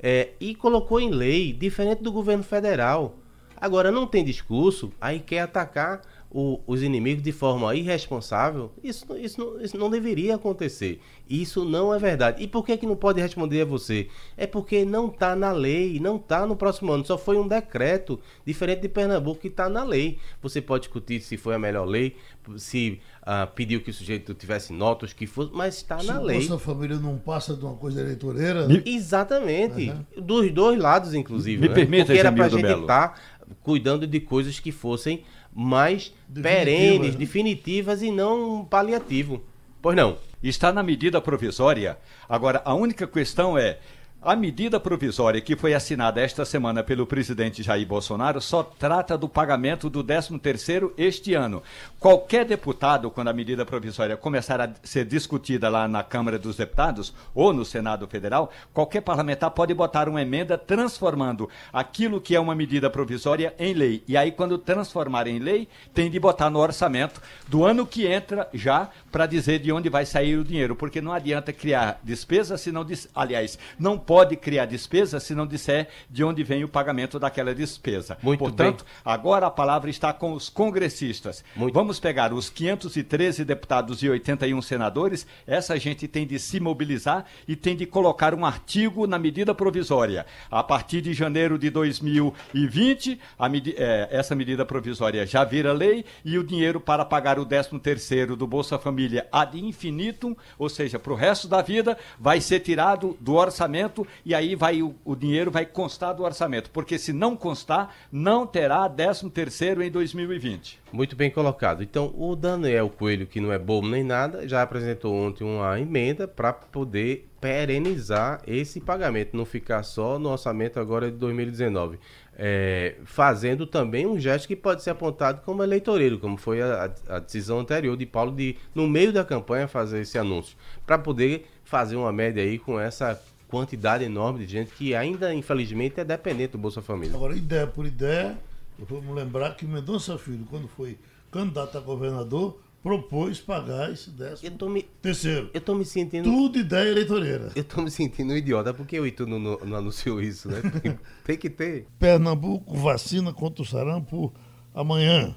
[SPEAKER 4] É, e colocou em lei, diferente do governo federal. Agora, não tem discurso, aí quer atacar o, os inimigos de forma irresponsável, isso, isso, não, isso não deveria acontecer. Isso não é verdade. E por que, que não pode responder a você? É porque não está na lei, não está no próximo ano. Só foi um decreto, diferente de Pernambuco, que está na lei. Você pode discutir se foi a melhor lei, se uh, pediu que o sujeito tivesse notas, que fosse, mas está na lei.
[SPEAKER 2] Se a família não passa de uma coisa eleitoreira.
[SPEAKER 4] Né? Exatamente. Uhum. Dos dois lados, inclusive.
[SPEAKER 6] Me
[SPEAKER 4] né?
[SPEAKER 6] permita,
[SPEAKER 4] Porque era para a gente estar tá cuidando de coisas que fossem mais perenes, né? definitivas e não paliativo. Pois não.
[SPEAKER 6] Está na medida provisória. Agora, a única questão é a medida provisória que foi assinada esta semana pelo presidente Jair Bolsonaro só trata do pagamento do 13º este ano. Qualquer deputado, quando a medida provisória começar a ser discutida lá na Câmara dos Deputados ou no Senado Federal, qualquer parlamentar pode botar uma emenda transformando aquilo que é uma medida provisória em lei. E aí, quando transformar em lei, tem de botar no orçamento do ano que entra já para dizer de onde vai sair o dinheiro, porque não adianta criar despesa se não, aliás, não pode criar despesa se não disser de onde vem o pagamento daquela despesa.
[SPEAKER 4] Muito
[SPEAKER 6] Portanto,
[SPEAKER 4] bem.
[SPEAKER 6] agora a palavra está com os congressistas.
[SPEAKER 4] Muito.
[SPEAKER 6] Vamos pegar os 513 deputados e 81 senadores, essa gente tem de se mobilizar e tem de colocar um artigo na medida provisória. A partir de janeiro de 2020, medi é, essa medida provisória já vira lei e o dinheiro para pagar o 13º do Bolsa Família ad infinitum, ou seja, para o resto da vida, vai ser tirado do orçamento orçamento e aí vai o, o dinheiro vai constar do orçamento, porque se não constar, não terá 13 terceiro em 2020.
[SPEAKER 4] Muito bem colocado. Então, o Daniel Coelho, que não é bobo nem nada, já apresentou ontem uma emenda para poder perenizar esse pagamento, não ficar só no orçamento agora de 2019. É, fazendo também um gesto que pode ser apontado como eleitoreiro, como foi a, a decisão anterior de Paulo de, no meio da campanha, fazer esse anúncio, para poder fazer uma média aí com essa quantidade enorme de gente que ainda, infelizmente, é dependente do Bolsa Família.
[SPEAKER 2] Agora, ideia por ideia, vamos lembrar que Mendonça Filho, quando foi candidato a governador, propôs pagar esse décimo
[SPEAKER 4] eu me,
[SPEAKER 2] terceiro.
[SPEAKER 4] Eu tô me sentindo...
[SPEAKER 2] Tudo ideia eleitoreira.
[SPEAKER 4] Eu tô me sentindo um idiota, porque o Itu não, não, não anunciou isso, né? Tem, tem que ter.
[SPEAKER 2] Pernambuco vacina contra o sarampo amanhã.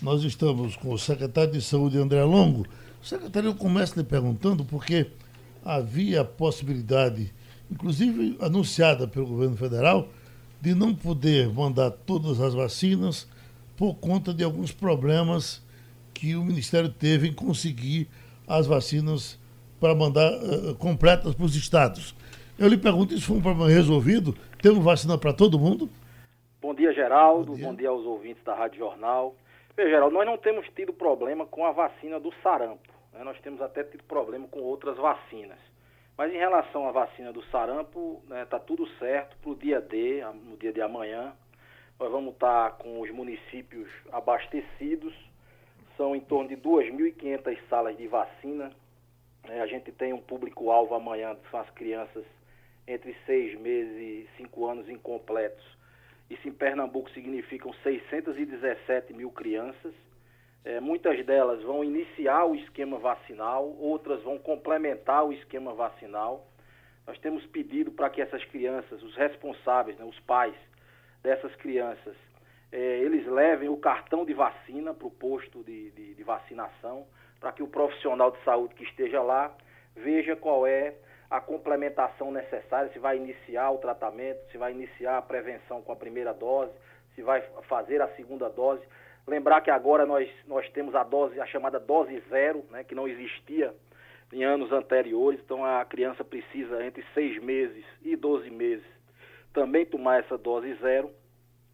[SPEAKER 2] Nós estamos com o secretário de Saúde, André Longo. O secretário, eu começo lhe perguntando porque havia a possibilidade inclusive anunciada pelo governo federal, de não poder mandar todas as vacinas por conta de alguns problemas que o Ministério teve em conseguir as vacinas para mandar uh, completas para os estados. Eu lhe pergunto, isso foi um problema resolvido? Temos vacina para todo mundo?
[SPEAKER 8] Bom dia, Geraldo. Bom dia. Bom dia aos ouvintes da Rádio Jornal. Veja, Geraldo, nós não temos tido problema com a vacina do sarampo. Né? Nós temos até tido problema com outras vacinas. Mas em relação à vacina do sarampo, está né, tá tudo certo para o dia D, no dia de amanhã. Nós vamos estar tá com os municípios abastecidos, são em torno de 2.500 salas de vacina. É, a gente tem um público-alvo amanhã, são as crianças entre seis meses e cinco anos incompletos. Isso em Pernambuco significam 617 mil crianças. É, muitas delas vão iniciar o esquema vacinal, outras vão complementar o esquema vacinal. Nós temos pedido para que essas crianças, os responsáveis, né, os pais dessas crianças, é, eles levem o cartão de vacina para o posto de, de, de vacinação, para que o profissional de saúde que esteja lá veja qual é a complementação necessária, se vai iniciar o tratamento, se vai iniciar a prevenção com a primeira dose, se vai fazer a segunda dose. Lembrar que agora nós, nós temos a dose, a chamada dose zero, né, que não existia em anos anteriores, então a criança precisa entre seis meses e 12 meses também tomar essa dose zero.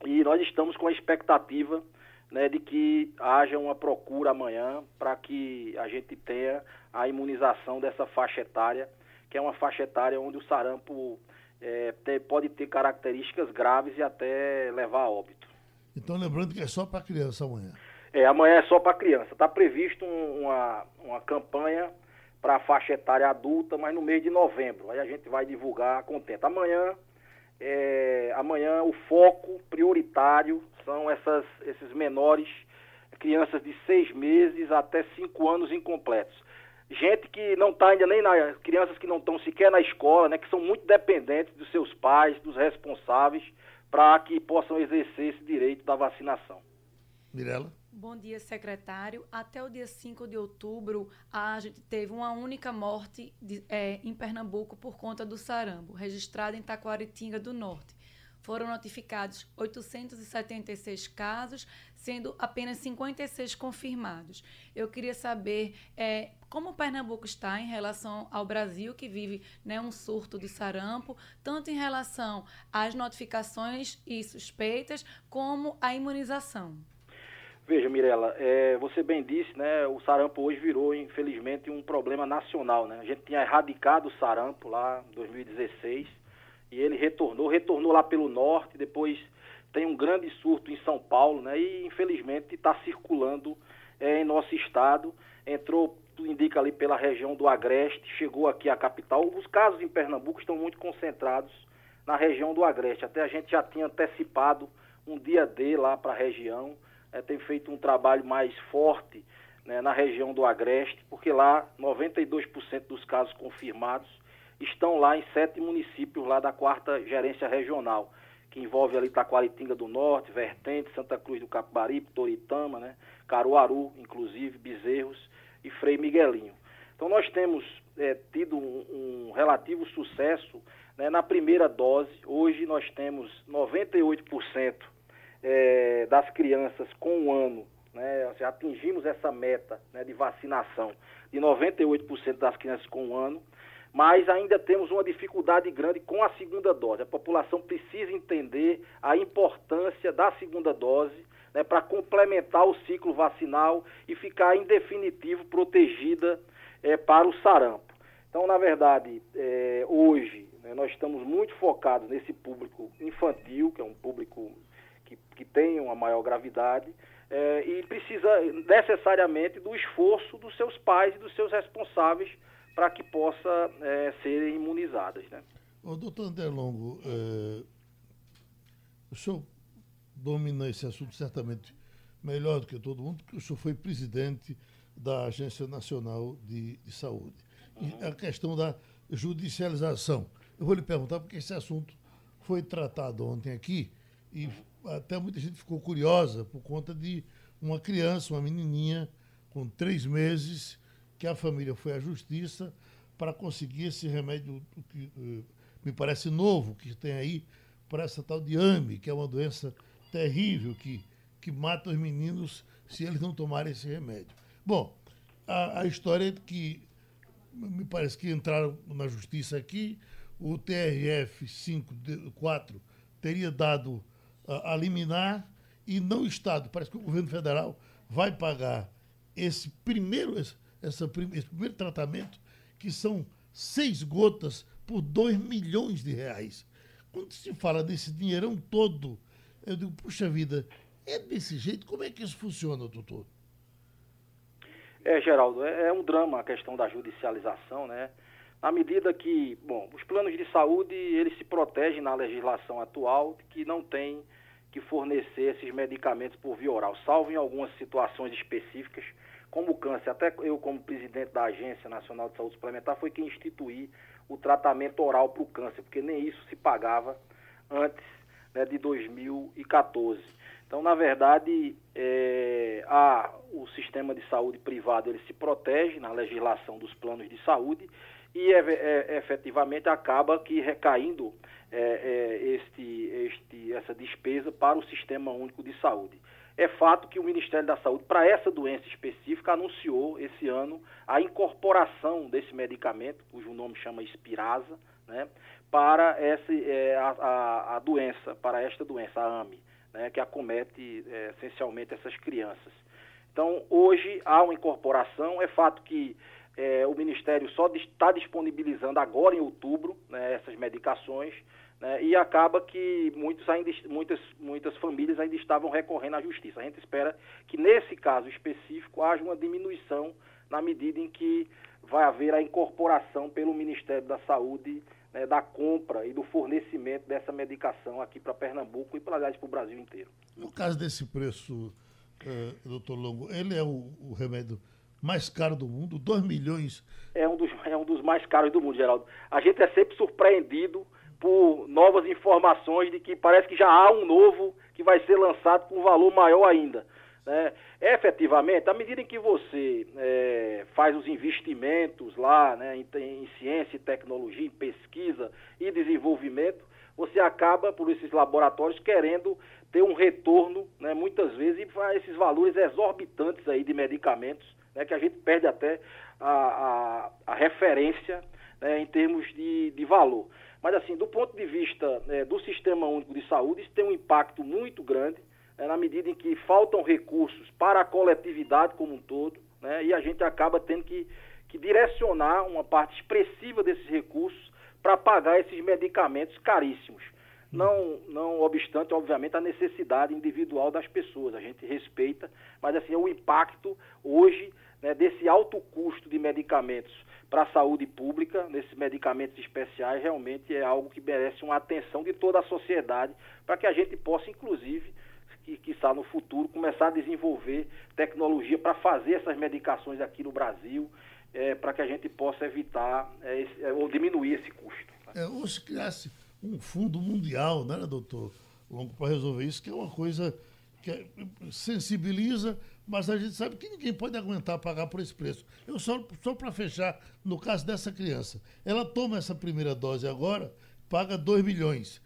[SPEAKER 8] E nós estamos com a expectativa né, de que haja uma procura amanhã para que a gente tenha a imunização dessa faixa etária, que é uma faixa etária onde o sarampo é, pode ter características graves e até levar a óbito.
[SPEAKER 2] Então, lembrando que é só para criança amanhã.
[SPEAKER 8] É, amanhã é só para criança. Está previsto um, uma, uma campanha para a faixa etária adulta, mas no mês de novembro. Aí a gente vai divulgar contente. Amanhã, é, amanhã o foco prioritário são essas, esses menores, crianças de seis meses até cinco anos incompletos. Gente que não está ainda nem na. crianças que não estão sequer na escola, né, que são muito dependentes dos seus pais, dos responsáveis para que possam exercer esse direito da vacinação.
[SPEAKER 2] Mirela?
[SPEAKER 3] Bom dia, secretário. Até o dia 5 de outubro, a gente teve uma única morte de, é, em Pernambuco por conta do sarampo, registrada em Taquaritinga do Norte. Foram notificados 876 casos, sendo apenas 56 confirmados. Eu queria saber é, como Pernambuco está em relação ao Brasil, que vive né, um surto de sarampo, tanto em relação às notificações e suspeitas, como à imunização.
[SPEAKER 8] Veja, Mirela, é, você bem disse, né? O sarampo hoje virou, infelizmente, um problema nacional, né? A gente tinha erradicado o sarampo lá em 2016 e ele retornou, retornou lá pelo norte, depois tem um grande surto em São Paulo, né? E infelizmente está circulando é, em nosso estado. Entrou, indica ali pela região do Agreste, chegou aqui à capital. Os casos em Pernambuco estão muito concentrados na região do Agreste. Até a gente já tinha antecipado um dia D lá para a região, é, tem feito um trabalho mais forte né, na região do Agreste, porque lá 92% dos casos confirmados estão lá em sete municípios lá da quarta gerência regional, que envolve ali Taquaritinga do Norte, Vertente, Santa Cruz do Capibaribe, Toritama, né, Caruaru, inclusive, Bezerros e Frei Miguelinho. Então nós temos é, tido um, um, relativo sucesso né, na primeira dose. Hoje nós temos 98% é, das crianças com um ano, né, seja, atingimos essa meta né, de vacinação de 98% das crianças com um ano mas ainda temos uma dificuldade grande com a segunda dose. A população precisa entender a importância da segunda dose né, para complementar o ciclo vacinal e ficar, em definitivo, protegida é, para o sarampo. Então, na verdade, é, hoje né, nós estamos muito focados nesse público infantil, que é um público que, que tem uma maior gravidade, é, e precisa necessariamente do esforço dos seus pais e dos seus responsáveis para que possa é, serem imunizadas. Né?
[SPEAKER 2] Ô, doutor André Longo, é, o senhor domina esse assunto certamente melhor do que todo mundo, porque o senhor foi presidente da Agência Nacional de, de Saúde. E a questão da judicialização. Eu vou lhe perguntar porque esse assunto foi tratado ontem aqui e até muita gente ficou curiosa por conta de uma criança, uma menininha com três meses, que a família foi à justiça para conseguir esse remédio que uh, me parece novo que tem aí para essa tal de AME, que é uma doença terrível que, que mata os meninos se eles não tomarem esse remédio. Bom, a, a história é que me parece que entraram na justiça aqui, o TRF 54 teria dado a, a liminar e não o Estado. Parece que o governo federal vai pagar esse primeiro, essa, esse primeiro tratamento, que são seis gotas por 2 milhões de reais. Quando se fala desse dinheirão todo, eu digo, puxa vida, é desse jeito? Como é que isso funciona, doutor?
[SPEAKER 8] É, Geraldo, é, é um drama a questão da judicialização, né? Na medida que, bom, os planos de saúde, eles se protegem na legislação atual que não tem que fornecer esses medicamentos por via oral, salvo em algumas situações específicas, como o câncer. Até eu, como presidente da Agência Nacional de Saúde Suplementar, foi quem instituí o tratamento oral para o câncer, porque nem isso se pagava antes né, de 2014. Então, na verdade, é, a, o sistema de saúde privado ele se protege na legislação dos planos de saúde e é, é, efetivamente acaba que recaindo é, é, este, este, essa despesa para o Sistema Único de Saúde. É fato que o Ministério da Saúde, para essa doença específica, anunciou esse ano a incorporação desse medicamento, cujo nome chama Espirasa, né, para essa, é, a, a, doença, para esta doença, a AME, né, que acomete é, essencialmente essas crianças. Então, hoje há uma incorporação, é fato que é, o Ministério só está disponibilizando agora em outubro né, essas medicações, né, e acaba que muitos ainda, muitas, muitas famílias ainda estavam recorrendo à justiça. A gente espera que nesse caso específico haja uma diminuição na medida em que vai haver a incorporação pelo Ministério da Saúde né, da compra e do fornecimento dessa medicação aqui para Pernambuco e, para, aliás, para o Brasil inteiro.
[SPEAKER 2] No caso desse preço, uh, doutor Longo, ele é o, o remédio mais caro do mundo, 2 milhões.
[SPEAKER 8] É um, dos, é um dos mais caros do mundo, Geraldo. A gente é sempre surpreendido por novas informações de que parece que já há um novo que vai ser lançado com um valor maior ainda. Né? Efetivamente, à medida em que você é, faz os investimentos lá né, em, em ciência e tecnologia, em pesquisa e desenvolvimento, você acaba, por esses laboratórios, querendo ter um retorno, né, muitas vezes, e esses valores exorbitantes aí de medicamentos, né, que a gente perde até a, a, a referência né, em termos de, de valor. Mas, assim, do ponto de vista é, do Sistema Único de Saúde, isso tem um impacto muito grande, né, na medida em que faltam recursos para a coletividade como um todo, né, e a gente acaba tendo que, que direcionar uma parte expressiva desses recursos para pagar esses medicamentos caríssimos. Não, não obstante, obviamente, a necessidade individual das pessoas. A gente respeita, mas assim, o impacto hoje né, desse alto custo de medicamentos para a saúde pública, nesses medicamentos especiais, realmente é algo que merece uma atenção de toda a sociedade, para que a gente possa, inclusive, que, que está no futuro, começar a desenvolver tecnologia para fazer essas medicações aqui no Brasil, é, para que a gente possa evitar é, esse, é, ou diminuir esse custo.
[SPEAKER 2] É, ou se criasse um fundo mundial, né, doutor Longo, para resolver isso, que é uma coisa que é, sensibiliza, mas a gente sabe que ninguém pode aguentar pagar por esse preço. Eu só, só para fechar, no caso dessa criança, ela toma essa primeira dose agora, paga 2 milhões.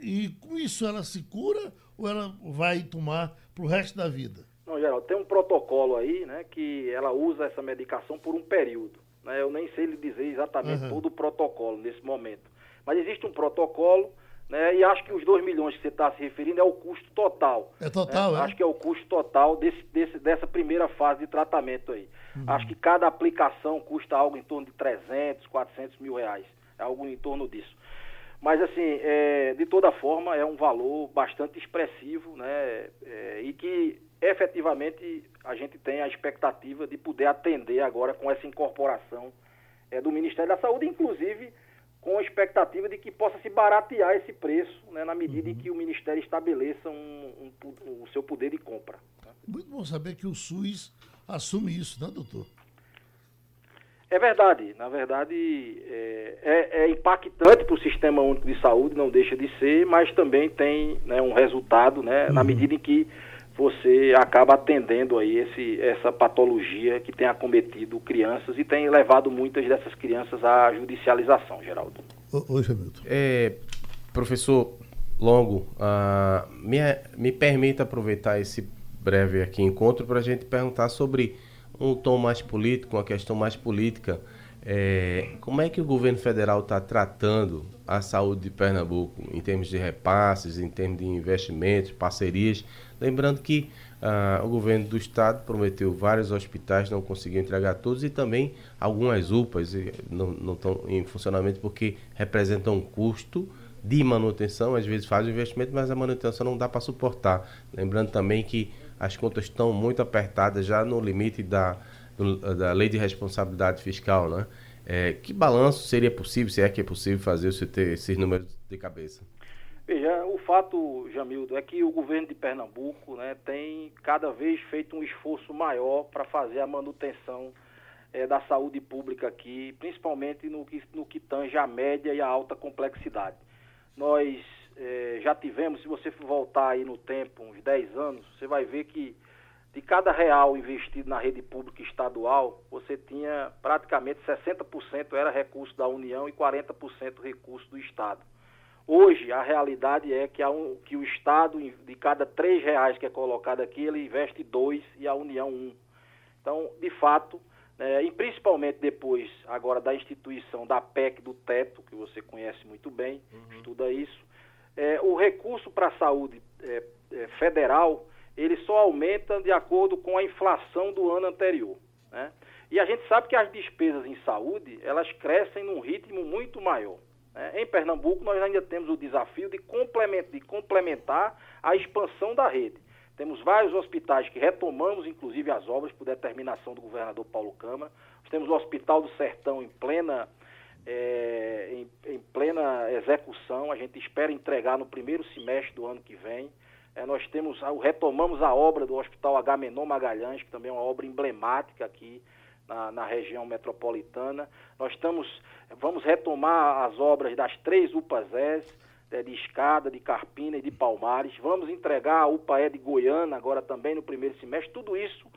[SPEAKER 2] E com isso ela se cura ou ela vai tomar para o resto da vida?
[SPEAKER 8] Não, Geraldo, tem um protocolo aí, né, que ela usa essa medicação por um período. Né? Eu nem sei lhe dizer exatamente uhum. todo o protocolo nesse momento. Mas existe um protocolo né? E acho que os 2 milhões que você está se referindo é o custo total.
[SPEAKER 2] É total,
[SPEAKER 8] né?
[SPEAKER 2] é?
[SPEAKER 8] Acho que é o custo total desse, desse, dessa primeira fase de tratamento aí. Uhum. Acho que cada aplicação custa algo em torno de 300, 400 mil reais. É algo em torno disso. Mas, assim, é, de toda forma, é um valor bastante expressivo, né? É, e que efetivamente a gente tem a expectativa de poder atender agora com essa incorporação é, do Ministério da Saúde, inclusive com a expectativa de que possa se baratear esse preço, né, na medida uhum. em que o Ministério estabeleça um, um, um, o seu poder de compra.
[SPEAKER 2] Muito bom saber que o SUS assume isso, né, doutor?
[SPEAKER 8] É verdade. Na verdade, é, é, é impactante para o Sistema Único de Saúde, não deixa de ser, mas também tem né, um resultado, né, uhum. na medida em que você acaba atendendo aí esse, essa patologia que tem acometido crianças e tem levado muitas dessas crianças à judicialização, Geraldo.
[SPEAKER 2] Oi, Hamilton.
[SPEAKER 4] É, professor Longo, uh, me, me permita aproveitar esse breve aqui encontro para a gente perguntar sobre um tom mais político, uma questão mais política. É, como é que o governo federal está tratando a saúde de Pernambuco em termos de repasses, em termos de investimentos, parcerias? Lembrando que ah, o governo do estado prometeu vários hospitais, não conseguiu entregar todos e também algumas UPAs não, não estão em funcionamento porque representam um custo de manutenção, às vezes faz o investimento, mas a manutenção não dá para suportar. Lembrando também que as contas estão muito apertadas já no limite da, do, da lei de responsabilidade fiscal, né? É, que balanço seria possível, se é que é possível fazer você ter esses números de cabeça?
[SPEAKER 8] Veja, o fato, Jamildo, é que o governo de Pernambuco né, tem cada vez feito um esforço maior para fazer a manutenção é, da saúde pública aqui, principalmente no que, no que tange a média e a alta complexidade. Nós é, já tivemos, se você voltar aí no tempo, uns 10 anos, você vai ver que de cada real investido na rede pública estadual, você tinha praticamente 60% era recurso da União e 40% recurso do Estado. Hoje, a realidade é que, um, que o Estado, de cada três reais que é colocado aqui, ele investe dois e a União um. Então, de fato, é, e principalmente depois agora da instituição da PEC do teto, que você conhece muito bem, uhum. estuda isso, é, o recurso para a saúde é, é, federal ele só aumenta de acordo com a inflação do ano anterior. Né? E a gente sabe que as despesas em saúde elas crescem num ritmo muito maior. Né? Em Pernambuco nós ainda temos o desafio de complementar, de complementar a expansão da rede. Temos vários hospitais que retomamos, inclusive, as obras por determinação do governador Paulo Câmara. Nós temos o Hospital do Sertão em plena, é, em, em, plena execução. A gente espera entregar no primeiro semestre do ano que vem. É, nós temos, retomamos a obra do Hospital Agamenon Magalhães, que também é uma obra emblemática aqui na, na região metropolitana. Nós estamos, vamos retomar as obras das três UPAs é, de Escada, de Carpina e de Palmares. Vamos entregar a UPAE de Goiânia agora também no primeiro semestre. Tudo isso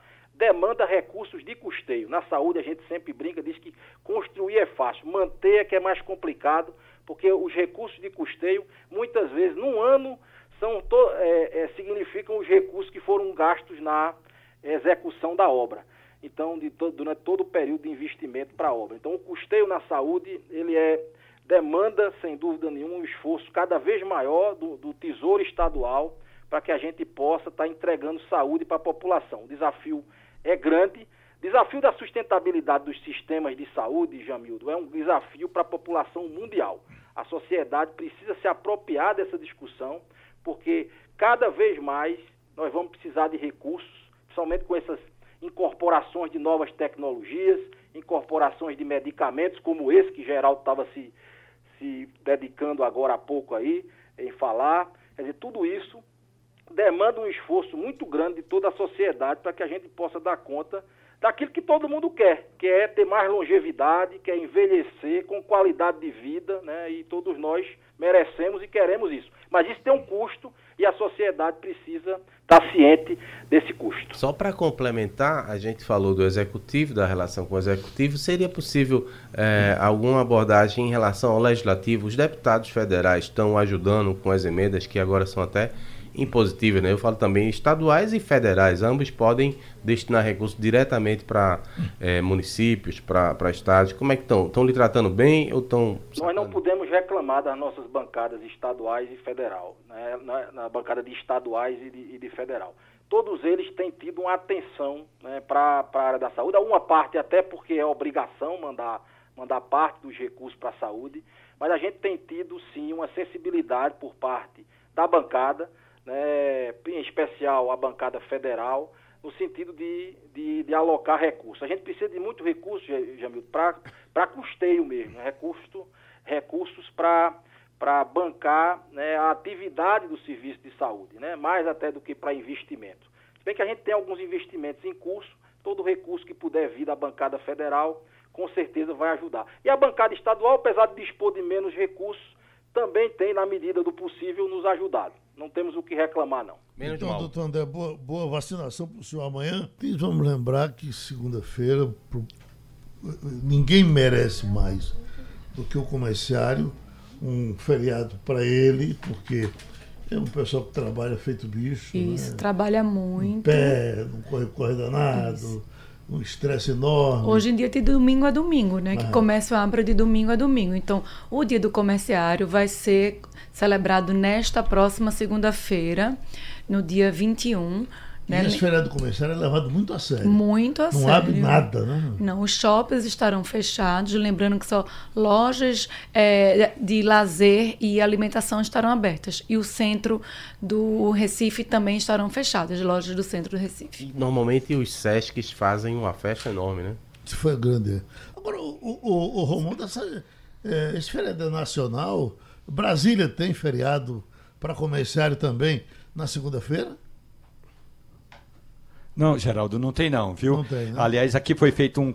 [SPEAKER 8] demanda recursos de custeio. Na saúde a gente sempre brinca, diz que construir é fácil, manter é que é mais complicado, porque os recursos de custeio, muitas vezes, num ano, são é, é, significam os recursos que foram gastos na execução da obra. Então, to, durante todo o período de investimento para a obra. Então, o custeio na saúde, ele é demanda, sem dúvida nenhuma, um esforço cada vez maior do, do Tesouro Estadual para que a gente possa estar tá entregando saúde para a população. O desafio é grande. Desafio da sustentabilidade dos sistemas de saúde, Jamildo, é um desafio para a população mundial. A sociedade precisa se apropriar dessa discussão, porque cada vez mais nós vamos precisar de recursos, principalmente com essas incorporações de novas tecnologias, incorporações de medicamentos, como esse que Geraldo estava se se dedicando agora há pouco aí em falar. Quer dizer, tudo isso demanda um esforço muito grande de toda a sociedade para que a gente possa dar conta daquilo que todo mundo quer, que é ter mais longevidade, que é envelhecer com qualidade de vida, né? E todos nós merecemos e queremos isso. Mas isso tem um custo e a sociedade precisa estar ciente desse custo.
[SPEAKER 4] Só para complementar, a gente falou do executivo, da relação com o executivo. Seria possível é, alguma abordagem em relação ao legislativo? Os deputados federais estão ajudando com as emendas que agora são até impositivas, né? Eu falo também estaduais e federais, ambos podem destinar recursos diretamente para é, municípios, para estados. Como é que estão? Estão lhe tratando bem ou estão...
[SPEAKER 8] Nós não podemos reclamar das nossas bancadas estaduais e federal, né? na, na bancada de estaduais e de, e de, federal. Todos eles têm tido uma atenção né, para a área da saúde, uma parte até porque é obrigação mandar, mandar parte dos recursos para a saúde, mas a gente tem tido sim uma sensibilidade por parte da bancada, né, em especial a bancada federal, no sentido de, de, de, alocar recursos. A gente precisa de muito recurso, Jamil, para custeio mesmo, né, recurso, recursos para bancar né, a atividade do serviço de saúde, né, mais até do que para investimento. Se bem que a gente tem alguns investimentos em curso, todo recurso que puder vir da bancada federal, com certeza vai ajudar. E a bancada estadual, apesar de dispor de menos recursos, também tem, na medida do possível, nos ajudado. Não temos o que reclamar, não.
[SPEAKER 2] Menos então, doutor André, boa, boa vacinação para o senhor amanhã. E vamos lembrar que segunda-feira ninguém merece mais do que o comerciário, um feriado para ele, porque é um pessoal que trabalha feito bicho.
[SPEAKER 3] Isso, né? trabalha muito. Em
[SPEAKER 2] pé, não corre, corre danado. Isso um estresse enorme.
[SPEAKER 3] Hoje em dia de domingo a domingo, né? Que comércio abre de domingo a domingo. Então, o dia do comerciário vai ser celebrado nesta próxima segunda-feira, no dia 21, Né?
[SPEAKER 2] E esse feriado comercial é levado muito a sério.
[SPEAKER 3] Muito a
[SPEAKER 2] Não
[SPEAKER 3] sério.
[SPEAKER 2] abre nada, né?
[SPEAKER 3] Não, os shoppings estarão fechados, lembrando que só lojas é, de lazer e alimentação estarão abertas. E o centro do Recife também estarão fechadas, as lojas do centro do Recife.
[SPEAKER 4] Normalmente os Sescs fazem uma festa enorme, né?
[SPEAKER 2] Isso foi grande. Agora, o, o, o essa, é, esse feriado é nacional, Brasília tem feriado para comerciário também na segunda-feira?
[SPEAKER 6] Não, Geraldo, não tem não, viu?
[SPEAKER 2] Não tem, né?
[SPEAKER 6] Aliás, aqui foi feito um,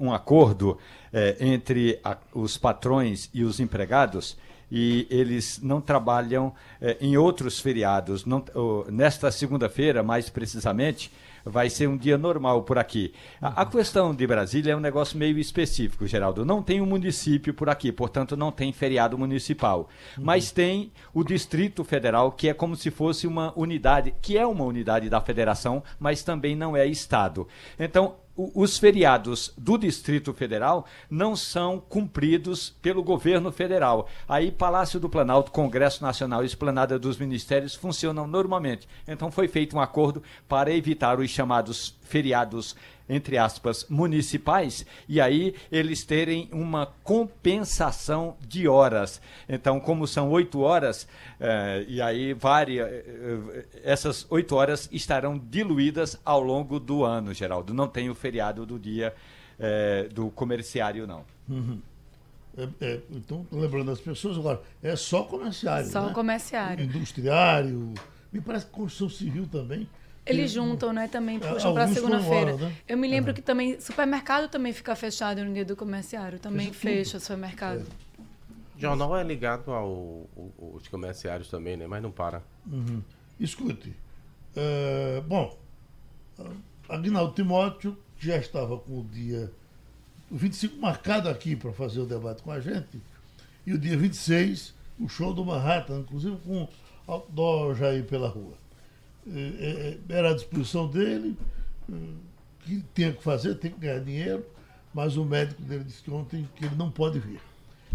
[SPEAKER 6] um acordo eh, entre a- os patrões e os empregados e eles não trabalham eh, em outros feriados. Não- nesta segunda-feira, mais precisamente, vai ser um dia normal por aqui. A, a questão de Brasília é um negócio meio específico, Geraldo. Não tem um município por aqui, portanto não tem feriado municipal. Mas tem o Distrito Federal, que é como se fosse uma unidade, que é uma unidade da federação, mas também não é Estado. Então, os feriados do Distrito Federal não são cumpridos pelo governo federal. Aí, Palácio do Planalto, Congresso Nacional e Esplanada dos Ministérios funcionam normalmente. Então, foi feito um acordo para evitar os chamados feriados entre aspas, municipais, e aí eles terem uma compensação de horas. Então, como são oito horas, eh, e aí varia, eh, eh, essas oito horas estarão diluídas ao longo do ano, Geraldo. Não tem o feriado do dia eh, do comerciário, não.
[SPEAKER 2] É, é, então, lembrando as pessoas, agora, é só comerciário.
[SPEAKER 3] Só
[SPEAKER 2] né?
[SPEAKER 3] comerciário.
[SPEAKER 2] Industriário. Me parece que construção civil também.
[SPEAKER 3] Eles
[SPEAKER 2] Que-
[SPEAKER 3] juntam, né? Também
[SPEAKER 2] É,
[SPEAKER 3] puxam para segunda-feira.
[SPEAKER 2] né?
[SPEAKER 3] Eu me lembro que também supermercado também fica fechado no dia do comerciário, também
[SPEAKER 2] Fecha
[SPEAKER 3] fecha supermercado.
[SPEAKER 4] Jornal é ligado ao, ao- aos comerciários também, né? Mas não para.
[SPEAKER 2] Uhum. Escute, é, bom, Agnaldo Timóteo já estava com o dia 25 marcado aqui para fazer o debate com a gente, e o dia 26, o show do Manhattan, inclusive com outdoor já aí pela rua. É, é, era à disposição dele, é, que tinha que fazer, tem que ganhar dinheiro, mas o médico dele disse ontem que ele não pode vir.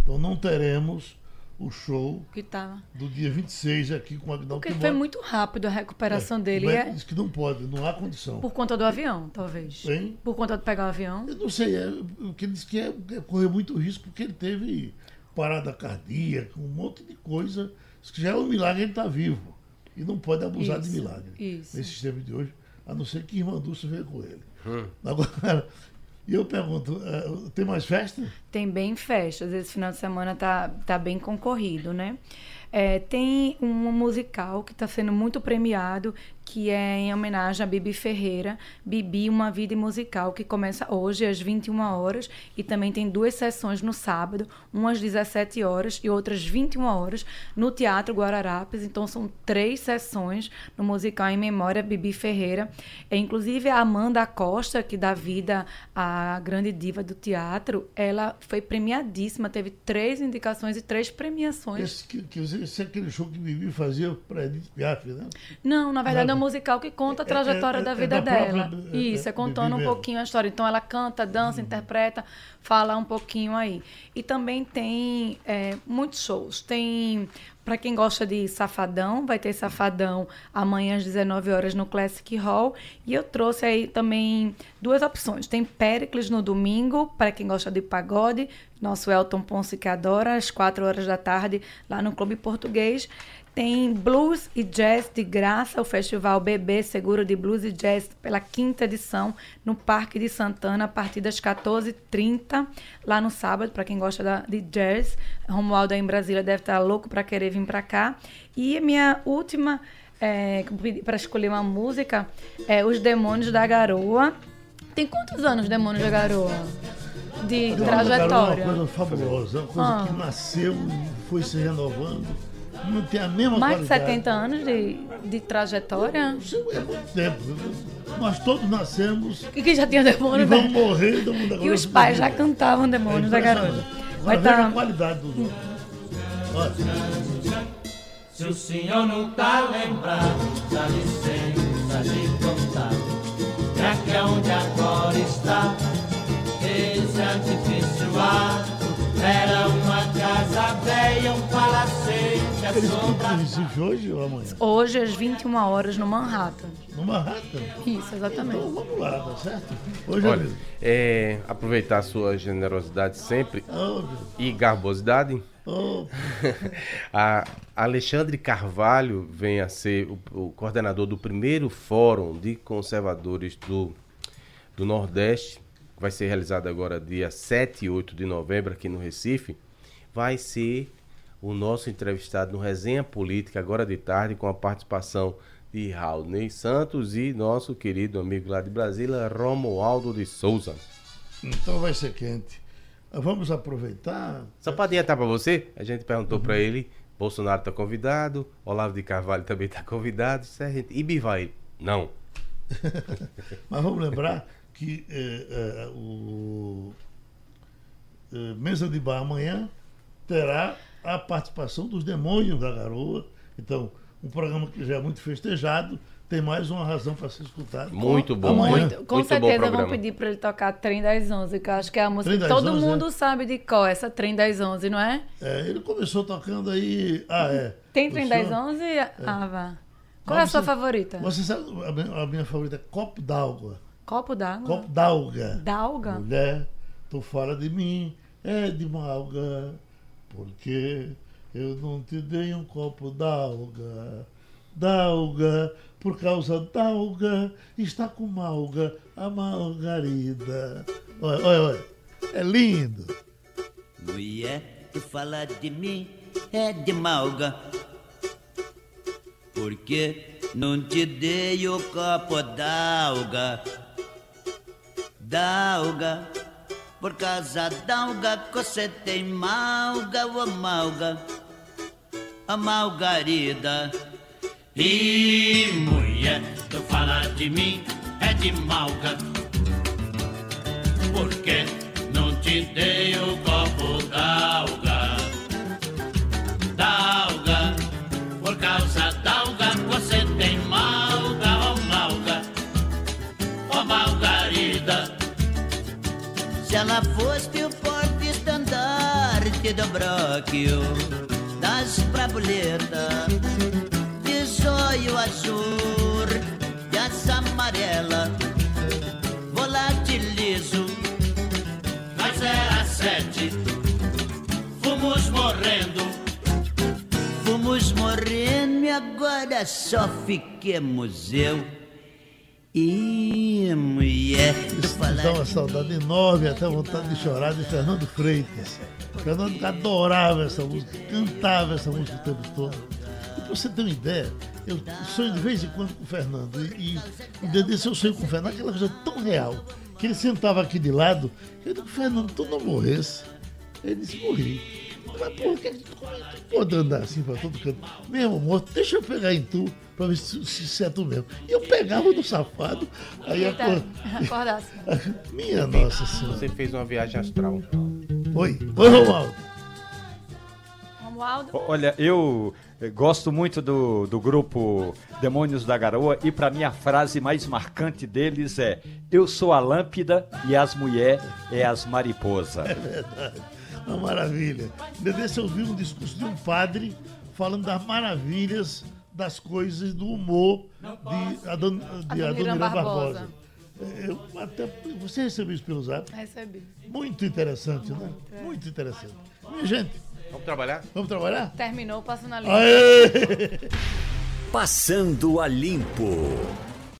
[SPEAKER 2] Então não teremos o show
[SPEAKER 3] tá.
[SPEAKER 2] do dia 26 aqui com o Agnaldo
[SPEAKER 3] Porque foi muito rápido a recuperação
[SPEAKER 2] É,
[SPEAKER 3] dele. é
[SPEAKER 2] disse que não pode, não há condição.
[SPEAKER 3] por conta do avião, talvez.
[SPEAKER 2] Hein?
[SPEAKER 3] Por conta de pegar o avião.
[SPEAKER 2] Eu não sei, é, o que ele disse que é, é correr muito risco porque ele teve parada cardíaca, um monte de coisa. Isso que já é um milagre ele estar vivo. E não pode abusar de
[SPEAKER 3] Isso,
[SPEAKER 2] milagre
[SPEAKER 3] isso.
[SPEAKER 2] nesses tempos de hoje, a não ser que Irmã Dulce veio com ele. Agora, e eu pergunto, eh, tem mais festa?
[SPEAKER 3] Tem bem festas. Esse final de semana tá, tá bem concorrido, né? É, tem um musical que está sendo muito premiado, que é em homenagem a Bibi Ferreira. Bibi, uma vida musical, que começa hoje às 21 horas e também tem duas sessões no sábado, umas 17 horas e outras 21 horas, no Teatro Guararapes. Então são três sessões no musical em memória Bibi Ferreira. É, inclusive a Amanda Costa, que dá vida à grande diva do teatro, ela foi premiadíssima, teve três indicações e três premiações.
[SPEAKER 2] Esse, que, que, esse é aquele show que Bibi fazia para Edith Piaf, né?
[SPEAKER 3] Não, na verdade é um musical que conta a
[SPEAKER 2] É-
[SPEAKER 3] trajetória
[SPEAKER 2] é- é-
[SPEAKER 3] da
[SPEAKER 2] é
[SPEAKER 3] vida
[SPEAKER 2] da própria,
[SPEAKER 3] dela.
[SPEAKER 2] é,
[SPEAKER 3] Isso,
[SPEAKER 2] é,
[SPEAKER 3] é contando um pouquinho a história. Então ela canta, dança, interpreta, fala um pouquinho aí. E também tem é, muitos shows. Tem, para quem gosta de Safadão, vai ter Safadão amanhã às 19 horas no Classic Hall. E eu trouxe aí também duas opções. Tem Pericles no domingo, para quem gosta de pagode. Nosso Elton Ponce que adora, às 4 horas da tarde, lá no Clube Português. Tem Blues e Jazz de graça, o Festival BB Seguro de Blues e Jazz pela quinta edição no Parque de Santana a partir das 14h30, lá no sábado, para quem gosta da- de jazz. Romualdo aí em Brasília deve estar louco para querer vir para cá. E minha última, para escolher uma música, é Os Demônios da Garoa. Tem quantos anos Demônios da Garoa? De trajetória.
[SPEAKER 2] É uma coisa fabulosa, uma coisa
[SPEAKER 3] Ah.
[SPEAKER 2] que nasceu e foi se renovando. Não tem a mesma
[SPEAKER 3] Mais de
[SPEAKER 2] qualidade.
[SPEAKER 3] 70 anos de, de trajetória?
[SPEAKER 2] É muito tempo. Nós todos nascemos
[SPEAKER 3] E que já tinha
[SPEAKER 2] e
[SPEAKER 3] demônio,
[SPEAKER 2] vamos
[SPEAKER 3] né?
[SPEAKER 2] morrer do mundo
[SPEAKER 3] E os pais já cantavam Demônios da Garoa. Vai
[SPEAKER 2] Vai ver a qualidade dos outros. Olha,
[SPEAKER 9] Se o senhor não tá lembrado, dá licença de contar. Já que é onde agora está, esse artifício alto era uma casa velha, um palacete
[SPEAKER 2] títulos Recife hoje ou amanhã?
[SPEAKER 3] Hoje, às 21 horas, no Manhattan.
[SPEAKER 2] No Manhattan?
[SPEAKER 3] Isso, exatamente.
[SPEAKER 2] Então vamos lá, tá certo? Hoje
[SPEAKER 4] Olha,
[SPEAKER 2] é
[SPEAKER 4] é, aproveitar a sua generosidade sempre
[SPEAKER 2] Óbvio.
[SPEAKER 4] e garbosidade.
[SPEAKER 2] Oh,
[SPEAKER 4] A Alexandre Carvalho vem a ser o, o coordenador do primeiro fórum de conservadores do, do Nordeste, que vai ser realizado agora dia 7 e 8 de novembro aqui no Recife. Vai ser o nosso entrevistado no Resenha Política, agora de tarde, com a participação de Raulney Santos e nosso querido amigo lá de Brasília, Romualdo de Souza.
[SPEAKER 2] então vai ser quente. Vamos aproveitar.
[SPEAKER 4] Sapadinha tá pra você? A gente perguntou pra ele. Bolsonaro tá convidado, Olavo de Carvalho também tá convidado. é E Bivar? Não.
[SPEAKER 2] Mas vamos lembrar que eh, eh, o eh, Mesa de Bar amanhã terá a participação dos Demônios da Garoa. Então, um programa que já é muito festejado, tem mais uma razão para ser escutado.
[SPEAKER 4] Muito bom,
[SPEAKER 2] Amanhã.
[SPEAKER 4] muito-
[SPEAKER 3] Com
[SPEAKER 4] bom
[SPEAKER 3] certeza vão pedir pra ele tocar Trem das 11, que eu acho que é a música que todo
[SPEAKER 2] 11,
[SPEAKER 3] mundo
[SPEAKER 2] é?
[SPEAKER 3] sabe de qual, essa Trem das 11, não é?
[SPEAKER 2] É, ele começou tocando aí. Ah, é.
[SPEAKER 3] Tem Trem das 11? Ah, vá. Qual é a sua
[SPEAKER 2] você-
[SPEAKER 3] favorita?
[SPEAKER 2] Você sabe, a minha, a minha favorita é Copo d'Água.
[SPEAKER 3] Copo d'água?
[SPEAKER 2] Copo d'Alga.
[SPEAKER 3] D'alga?
[SPEAKER 2] Mulher, tu fala de mim, é de malga, porque eu não te dei um copo d'alga. D'alga, por causa d'alga, está com malga a Margarida. Olha, olha, olha. É lindo.
[SPEAKER 10] Mulher, tu fala de mim é de malga. Porque não te dei o copo d'alga. D'alga, por causa d'alga, você tem malga ou malga. A Margarida.
[SPEAKER 9] E mulher, tu fala de mim é de malga. Porque não te dei o copo. D'alga,
[SPEAKER 10] do bróquio das brabuletas de zóio azul e asa amarela volatilizo
[SPEAKER 9] Mas era sete, fomos morrendo.
[SPEAKER 10] fomos morrendo e agora só fiquemos eu mulher
[SPEAKER 2] me dá uma saudade enorme, até vontade de chorar, de Fernando Freitas. Fernando adorava essa música, cantava essa música o tempo todo. E pra você ter uma ideia, eu sonho de vez em quando com o Fernando. E, e um dia desse eu sonho com o Fernando, aquela coisa tão real, que ele sentava aqui de lado, eu digo, Fernando, tu não morresse. Ele disse, morri. Mas por que tu, como é que tu pode andar assim pra todo canto? Mesmo morto, deixa eu pegar em tu pra ver se, se, é tu mesmo. E eu pegava no safado, aí
[SPEAKER 3] Eita,
[SPEAKER 2] coisa.
[SPEAKER 3] acordasse.
[SPEAKER 2] Minha nossa senhora.
[SPEAKER 4] Você fez uma viagem astral.
[SPEAKER 2] Oi, oi, Romualdo.
[SPEAKER 3] Romualdo?
[SPEAKER 6] Olha, eu eh, gosto muito do, do grupo Demônios da Garoa e para mim a frase mais marcante deles é: Eu sou a lâmpada e as mulheres é as mariposas.
[SPEAKER 2] É verdade. Uma maravilha. Desse eu vi um discurso de um padre falando das maravilhas das coisas do humor de Adon, de Adoniran Barbosa.
[SPEAKER 3] Barbosa.
[SPEAKER 2] É, Eu até, você recebeu isso pelo zap?
[SPEAKER 3] Recebi.
[SPEAKER 2] Muito interessante, né? Muito interessante. Minha gente,
[SPEAKER 4] Vamos trabalhar?
[SPEAKER 2] vamos trabalhar?
[SPEAKER 3] Terminou, passo na linha.
[SPEAKER 2] Aê!
[SPEAKER 1] Passando a Limpo.